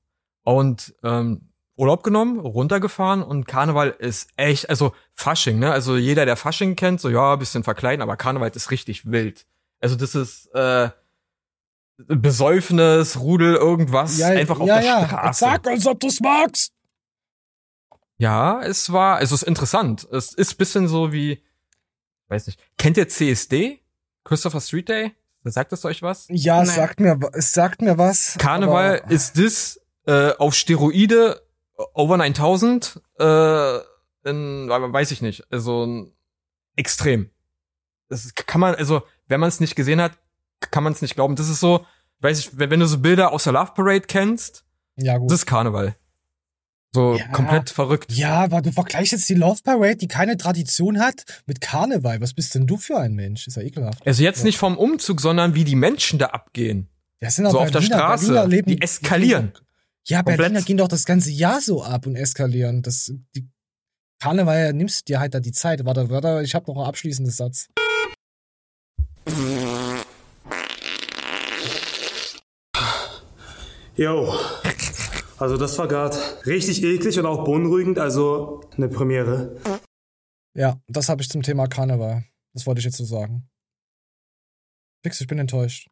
Und ähm, Urlaub genommen, runtergefahren und Karneval ist echt, also Fasching, ne? Also jeder, der Fasching kennt, so ja, bisschen verkleiden, aber Karneval ist richtig wild. Also das ist äh, besäufenes Rudel, irgendwas, Ja, einfach auf ja, der ja. Straße. Sag, als ob du's magst. Ja, es war, es ist interessant. Es ist bisschen so wie, weiß nicht, kennt ihr CSD? Christopher Street Day? Sagt es euch was? Ja, es sagt mir, es sagt mir was. Karneval aber- ist das äh, auf Steroide over 9000 äh, in, aber weiß ich nicht, also extrem. Das kann man, also wenn man es nicht gesehen hat, kann man es nicht glauben. Das ist so, weiß ich, wenn, wenn du so Bilder aus der Love Parade kennst, Ja, gut. das ist Karneval. So Ja. komplett verrückt. Ja, aber du vergleichst jetzt die Love Parade, die keine Tradition hat, mit Karneval. Was bist denn du für ein Mensch? Ist ja ekelhaft. Also jetzt Ja. nicht vom Umzug, sondern wie die Menschen da abgehen. Das sind so auch auf der Berliner- Straße. Berliner leben- die eskalieren. Ja, Berliner Komplett. gehen doch das ganze Jahr so ab und eskalieren. Das, die Karneval nimmst du dir halt da die Zeit. Warte, warte, ich habe noch einen abschließenden Satz. Jo. Also das war gerade richtig eklig und auch beunruhigend, also eine Premiere. Ja, das habe ich zum Thema Karneval. Das wollte ich jetzt so sagen. Fix, ich bin enttäuscht.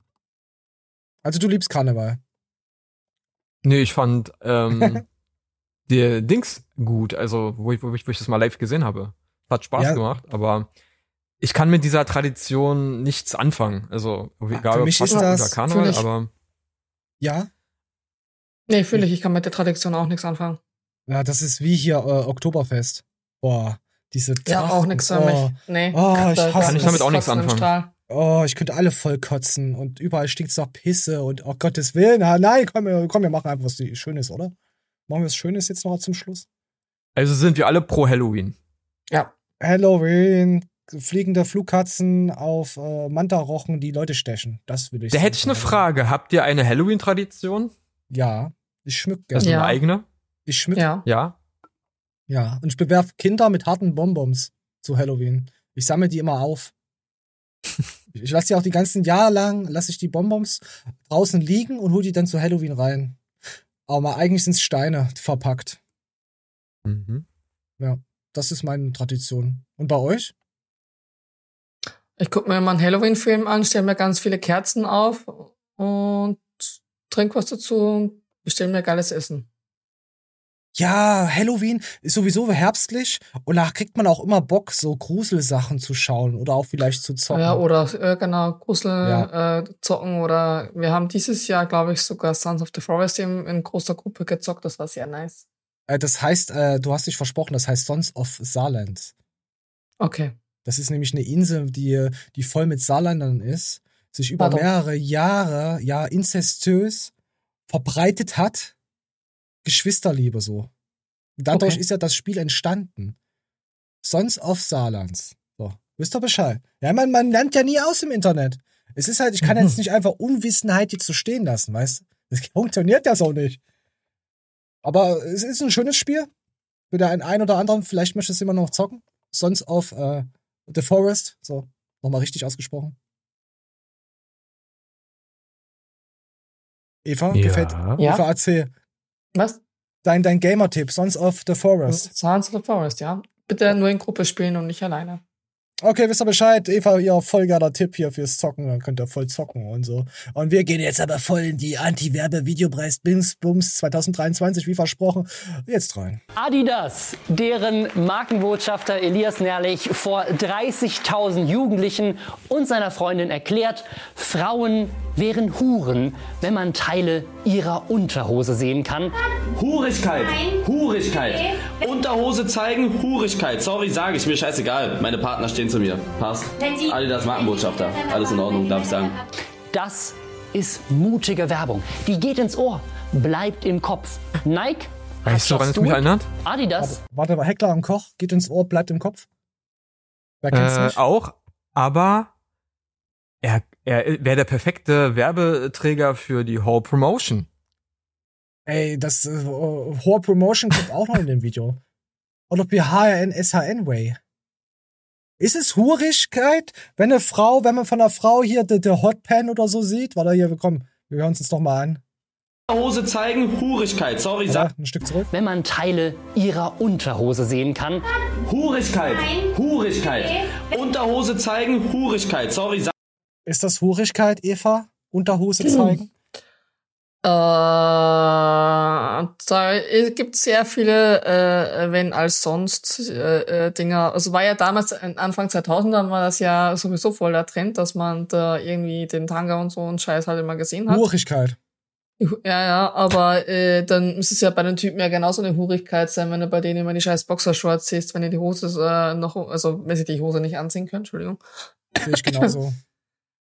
Also du liebst Karneval. Nee, ich fand ähm, die Dings gut, also wo ich, wo, ich, wo ich das mal live gesehen habe. Hat Spaß Ja. gemacht, aber ich kann mit dieser Tradition nichts anfangen. Also egal für ob mich ist Fasching das- oder Karneval, aber Ja? Nee, fühle ich. Ich kann mit der Tradition auch nichts anfangen. Ja, das ist wie hier äh, Oktoberfest. Boah, diese Ja, Trachten. auch nix für oh. mich. Nee. Oh, Da- ich hasse kann ich damit auch nichts anfangen. Oh, ich könnte alle voll kotzen und überall stinkt's nach Pisse und oh Gottes Willen. Nein, komm, wir- komm, wir machen einfach was Schönes, oder? Machen wir was Schönes jetzt noch zum Schluss? also sind wir alle pro Halloween. Ja. Halloween, fliegende Flugkatzen auf äh, Manta-Rochen, die Leute stechen. Das will ich Da hätte ich eine Frage. Habt ihr eine Halloween-Tradition? Ja, ich schmück gerne. Also Ja. eine eigene? Ich schmück. Ja. Ja. Ja. Und ich bewerfe Kinder mit harten Bonbons zu Halloween. Ich sammle die immer auf. ich lasse die auch die ganzen Jahre lang, lasse ich die Bonbons draußen liegen und hole die dann zu Halloween rein. Aber eigentlich sind es Steine verpackt. Mhm. Ja, das ist meine Tradition. Und bei euch? Ich gucke mir immer einen Halloween-Film an, stelle mir ganz viele Kerzen auf und trinke was dazu und bestelle mir geiles Essen. Ja, Halloween ist sowieso herbstlich und da kriegt man auch immer Bock, so Gruselsachen zu schauen oder auch vielleicht zu zocken. Ja, oder äh, genau, Grusel, Ja. äh, zocken oder wir haben dieses Jahr, glaube ich, sogar Sons of the Forest in, in großer Gruppe gezockt, das war sehr nice. Äh, das heißt, äh, du hast dich versprochen, das heißt Sons of Saarland. Okay. Das ist nämlich eine Insel, die, die voll mit Saarländern ist, sich über Pardon. mehrere Jahre, ja, inzestös verbreitet hat. Geschwisterliebe so. Und dadurch Okay. ist ja das Spiel entstanden. Sons of Saarlands. So, wisst ihr Bescheid? Ja, man, man lernt ja nie aus im Internet. Es ist halt, ich kann jetzt nicht einfach Unwissenheit jetzt so stehen lassen, weißt du? Das funktioniert ja so nicht. Aber es ist ein schönes Spiel. Für den einen oder anderen, vielleicht möchtest du immer noch zocken. Sons of äh, The Forest. So, nochmal richtig ausgesprochen. Eva, Ja. gefällt. Ja. Eva, erzähl. Was? Dein, dein Gamer-Tipp, Sons of the Forest. Sons of the Forest, ja. Bitte nur in Gruppe spielen und nicht alleine. Okay, wisst ihr Bescheid? Eva, ihr voll geiler Tipp hier fürs Zocken. Dann könnt ihr voll zocken und so. Und wir gehen jetzt aber voll in die Anti-Werbe-Videopreis Bings Bums 2023, wie versprochen. Jetzt rein. Adidas, deren Markenbotschafter Elias Nerlich vor 30.000 Jugendlichen und seiner Freundin erklärt, Frauen wären Huren, wenn man Teile ihrer Unterhose sehen kann. Hurigkeit, Hurigkeit. Unterhose zeigen, Hurigkeit. Sorry, sage ich mir scheißegal. Meine Partner stehen zu mir. Passt. Adidas Markenbotschafter. Alles in Ordnung, darf ich sagen. Das ist mutige Werbung. Die geht ins Ohr, bleibt im Kopf. Nike, Weißt du, woran es mich erinnert? Adidas, Warte mal, Heckler am Koch, geht ins Ohr, bleibt im Kopf. Wer kennt's Äh, nicht? auch, aber er, er wäre der perfekte Werbeträger für die Whole Promotion. Ey, das äh, hohe Promotion kommt auch noch in dem Video. Oder wie HRN SHN Way. Ist es Hurigkeit, wenn eine Frau, wenn man von einer Frau hier der der Hotpan oder so sieht? Warte hier, komm, wir hören uns das doch mal an. Unterhose zeigen, Hurigkeit. Sorry, sag. Warte, ein Stück zurück. wenn man Teile ihrer Unterhose sehen kann. Hurigkeit, Hurigkeit. Unterhose zeigen, Hurigkeit. Sorry, sag. Ist das Hurigkeit, Eva? Unterhose zeigen? Äh, da gibt sehr viele äh, wenn als sonst äh, äh, Dinger. Also war ja damals äh, Anfang 2000 war das ja sowieso voll der Trend, dass man da irgendwie den Tanga und so und Scheiß halt immer gesehen hat. Hurigkeit. Ja, ja, aber äh, dann muss es ja bei den Typen ja genauso eine Hurigkeit sein, wenn du bei denen immer die scheiß Boxershorts siehst, wenn ihr die Hose äh, noch, also wenn sie die Hose nicht anziehen können, Entschuldigung. Sehe ich genauso.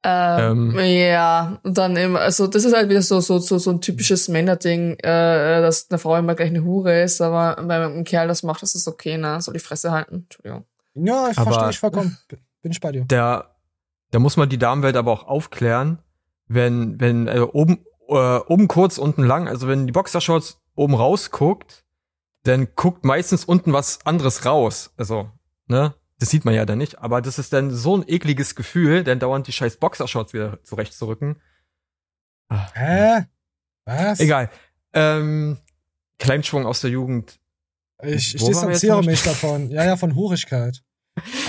Ähm, Ja, und dann eben, also das ist halt wieder so so so so ein typisches Männerding, äh, dass eine Frau immer gleich eine Hure ist, aber wenn man ein Kerl das macht, das ist okay, ne? Soll die Fresse halten. Entschuldigung. Ja, ich Aber- verstehe ich vollkommen. Bin ich bei dir. Da, da muss man die Damenwelt aber auch aufklären, wenn, wenn äh, oben, äh, oben kurz, unten lang, also wenn die Boxershorts oben rausguckt, dann guckt meistens unten was anderes raus. Also, ne? Das sieht man ja dann nicht, aber das ist dann so ein ekliges Gefühl, dann dauernd die scheiß Boxershorts wieder zurechtzurücken. Hä? Was? Egal. Ähm, Kleinschwung aus der Jugend. Ich, ich distanziere mich davon. Ja, ja, von Hurigkeit.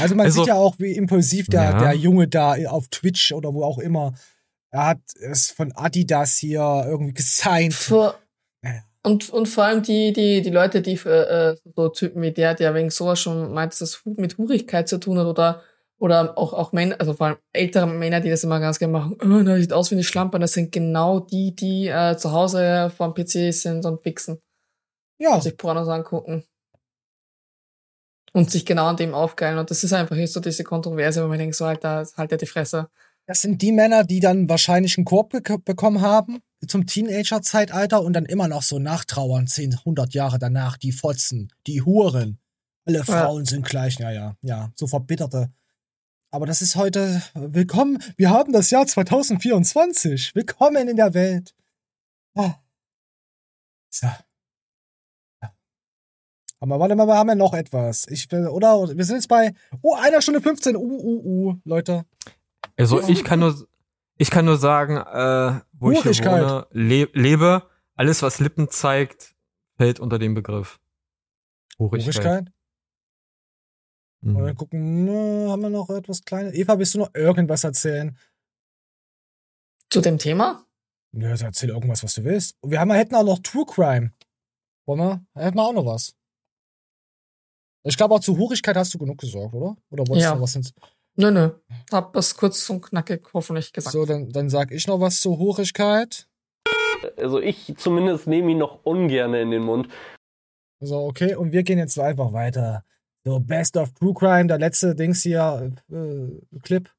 Also man Also- sieht ja auch, wie impulsiv der, Ja. der Junge da auf Twitch oder wo auch immer. Er hat es von Adidas hier irgendwie gesigned. Vor, und, und vor allem die, die, die Leute, die äh, äh, so Typen wie der, der wegen sowas schon meint, dass das mit Hurigkeit zu tun hat oder, oder auch, auch Männer, also vor allem ältere Männer, die das immer ganz gerne machen, oh, das sieht aus wie eine Schlampe, und das sind genau die, die äh, zu Hause vorm PC sind und wichsen. Ja. Und sich Pornos angucken. Und sich genau an dem aufgeilen. Und das ist einfach so diese Kontroverse, wo man denkt, so, Alter, halt ja die Fresse. Das sind die Männer, die dann wahrscheinlich einen Korb bek bekommen haben zum Teenager-Zeitalter und dann immer noch so nachtrauern, 10, 100 Jahre danach, die Fotzen, die Huren. Alle Ja. Frauen sind gleich, ja, ja, ja, so verbitterte. Aber das ist heute, willkommen, wir haben das Jahr 2024, willkommen in der Welt. Ah. So. Aber warte mal, wir haben ja noch etwas. Ich will, oder? Wir sind jetzt bei, oh, einer Stunde 15. Uh, uh, uh, Leute. Also ich kann nur, ich kann nur sagen, äh, wo ich hier wohne, le lebe, alles was Lippen zeigt, fällt unter den Begriff. Hurigkeit. Hurigkeit? Mhm. Oder gucken, na, haben wir noch etwas Kleines? Eva, willst du noch irgendwas erzählen? Zu dem Thema? Ja, also erzähl irgendwas, was du willst. Und wir haben, hätten auch noch True Crime. Wollen wir? Da hätten wir auch noch was. Ich glaube, auch zu Hurigkeit hast du genug gesorgt, oder? Oder wolltest Ja. du noch was ins Nö, nö. Hab es kurz und knackig hoffentlich gesagt. So, dann, dann sag ich noch was zur Hurigkeit. Also ich zumindest nehme ihn noch ungern in den Mund. So, okay, und wir gehen jetzt einfach weiter. So, Best of True Crime, der letzte Dings hier, äh, Clip.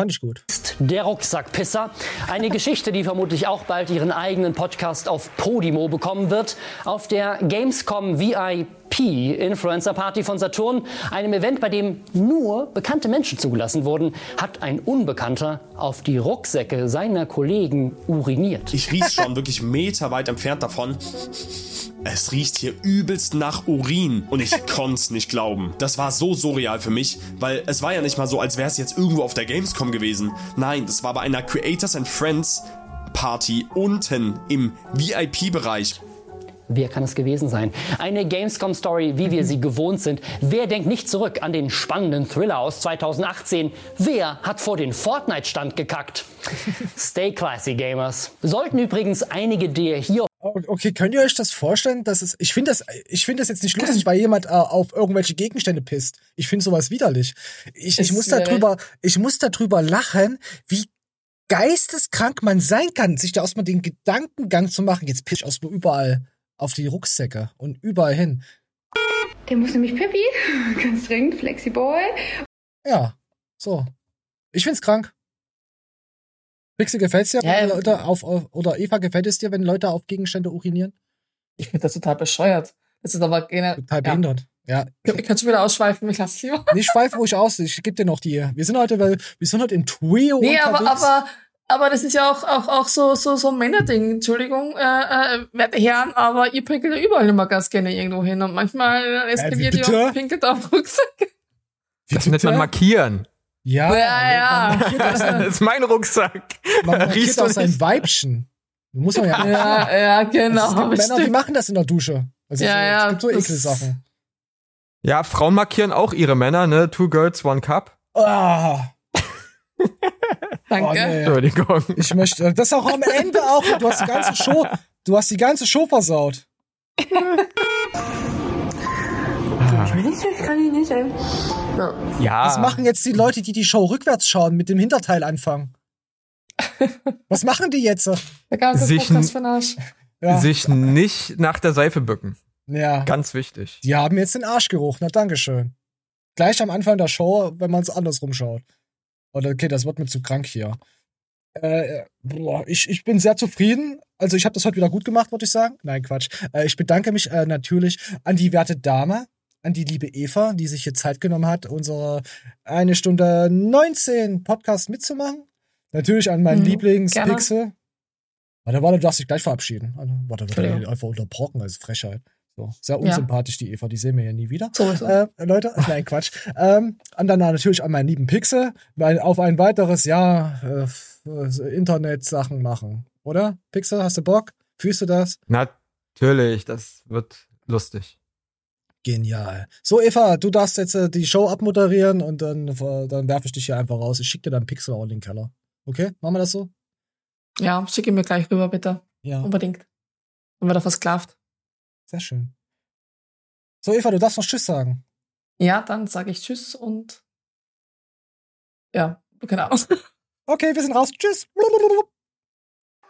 Fand ich gut. Der Rucksackpisser. Eine Geschichte, die vermutlich auch bald ihren eigenen Podcast auf Podimo bekommen wird. Auf der Gamescom VIP Influencer Party von Saturn, einem Event, bei dem nur bekannte Menschen zugelassen wurden, hat ein Unbekannter auf die Rucksäcke seiner Kollegen uriniert. Ich riech schon wirklich meterweit entfernt davon. Es riecht hier übelst nach Urin und ich konnte nicht glauben. Das war so surreal für mich, weil es war ja nicht mal so, als wäre es jetzt irgendwo auf der Gamescom gewesen. Nein, das war bei einer Creators and Friends Party unten im VIP-Bereich. Wer kann es gewesen sein? Eine Gamescom-Story, wie wir sie gewohnt sind. Wer denkt nicht zurück an den spannenden Thriller aus 2018? Wer hat vor den Fortnite-Stand gekackt? Stay classy, Gamers. Sollten übrigens einige der hier Okay, könnt ihr euch das vorstellen? Dass es, ich finde das, ich finde das jetzt nicht lustig, weil jemand äh, auf irgendwelche Gegenstände pisst. Ich finde sowas widerlich. Ich, ich muss da widerlich. drüber, ich muss da drüber lachen, wie geisteskrank man sein kann, sich da erstmal den Gedankengang zu machen. Jetzt piss ich erstmal überall auf die Rucksäcke und überall hin. Der muss nämlich Pippi. Ganz dringend, Flexiboy. Ja, so. Ich find's krank. Pixel gefällt's dir, wenn Leute auf, auf, oder Eva gefällt es dir, wenn Leute auf Gegenstände urinieren? Ich finde das total bescheuert. Das ist aber generell. Total behindert. Ja. Ich kann schon wieder ausschweifen, ich lasse lieber. Nicht schweif ruhig aus, ich geb dir noch die. Wir sind heute, weil wir sind heute im Trio Nee, aber, unterwegs. aber, aber das ist ja auch, auch, auch so, so, so ein Männerding. Entschuldigung, äh, äh, werte Herren, aber ihr pinkelt ja überall immer ganz gerne irgendwo hin und manchmal eskaliert ihr bitte? und pinkelt auf Rucksack. Das nennt man markieren. Ja, Ja, ja. Aus, Das ist mein Rucksack. man markiert aus sein? Weibchen. Muss man ja Ja, ja, genau, Also es gibt Männer, die machen das in der Dusche. Also Ja, ja, Es gibt so das- Ekelsachen. Ja, Frauen markieren auch ihre Männer, ne? Two Girls, One Cup. Ah. Danke. Oh, nee. Entschuldigung. Ich möchte, das auch am Ende auch. Du hast die ganze Show, du hast die ganze Show versaut. Ich will nicht, ich kann ihn nicht, ey. Ja. Ja. Was machen jetzt die Leute, die die Show rückwärts schauen, mit dem Hinterteil anfangen? Was machen die jetzt? Sich n- für den Arsch. Ja. Sich nicht nach der Seife bücken. Ja. Ganz wichtig. Die haben jetzt den Arschgeruch. Na, Dankeschön. Gleich am Anfang der Show, wenn man es andersrum schaut. Oder okay, das wird mir zu krank hier. Äh, boah, ich, ich bin sehr zufrieden. Also ich habe das heute wieder gut gemacht, würde ich sagen. Nein, Quatsch. Äh, ich bedanke mich äh, natürlich an die werte Dame, an die liebe Eva, die sich hier Zeit genommen hat, unsere eine Stunde 19 Podcast mitzumachen. Natürlich an meinen Mhm, Lieblingspixel. Warte, warte, du darfst dich gleich verabschieden. Also, warte, wird Entschuldigung. einfach unterbrochen als Frechheit. So, sehr Ja. unsympathisch, die Eva, die sehen wir ja nie wieder. Sowieso. Äh, Leute, nein, Quatsch. Ähm, und dann natürlich an meinen lieben Pixel, weil auf ein weiteres Jahr äh, Internet-Sachen machen. Oder? Pixel, hast du Bock? Fühlst du das? Natürlich, das wird lustig. Genial. So, Eva, du darfst jetzt äh, die Show abmoderieren und dann, äh, dann werfe ich dich hier einfach raus. Ich schicke dir dann Pixel auch in den Keller. Okay? Machen wir das so? Ja, schicke mir gleich rüber, bitte. Ja. Unbedingt. Dann wird er versklavt. Sehr schön. So, Eva, du darfst noch Tschüss sagen. Ja, dann sage ich Tschüss und ja, keine Ahnung. Okay, wir sind raus. Tschüss.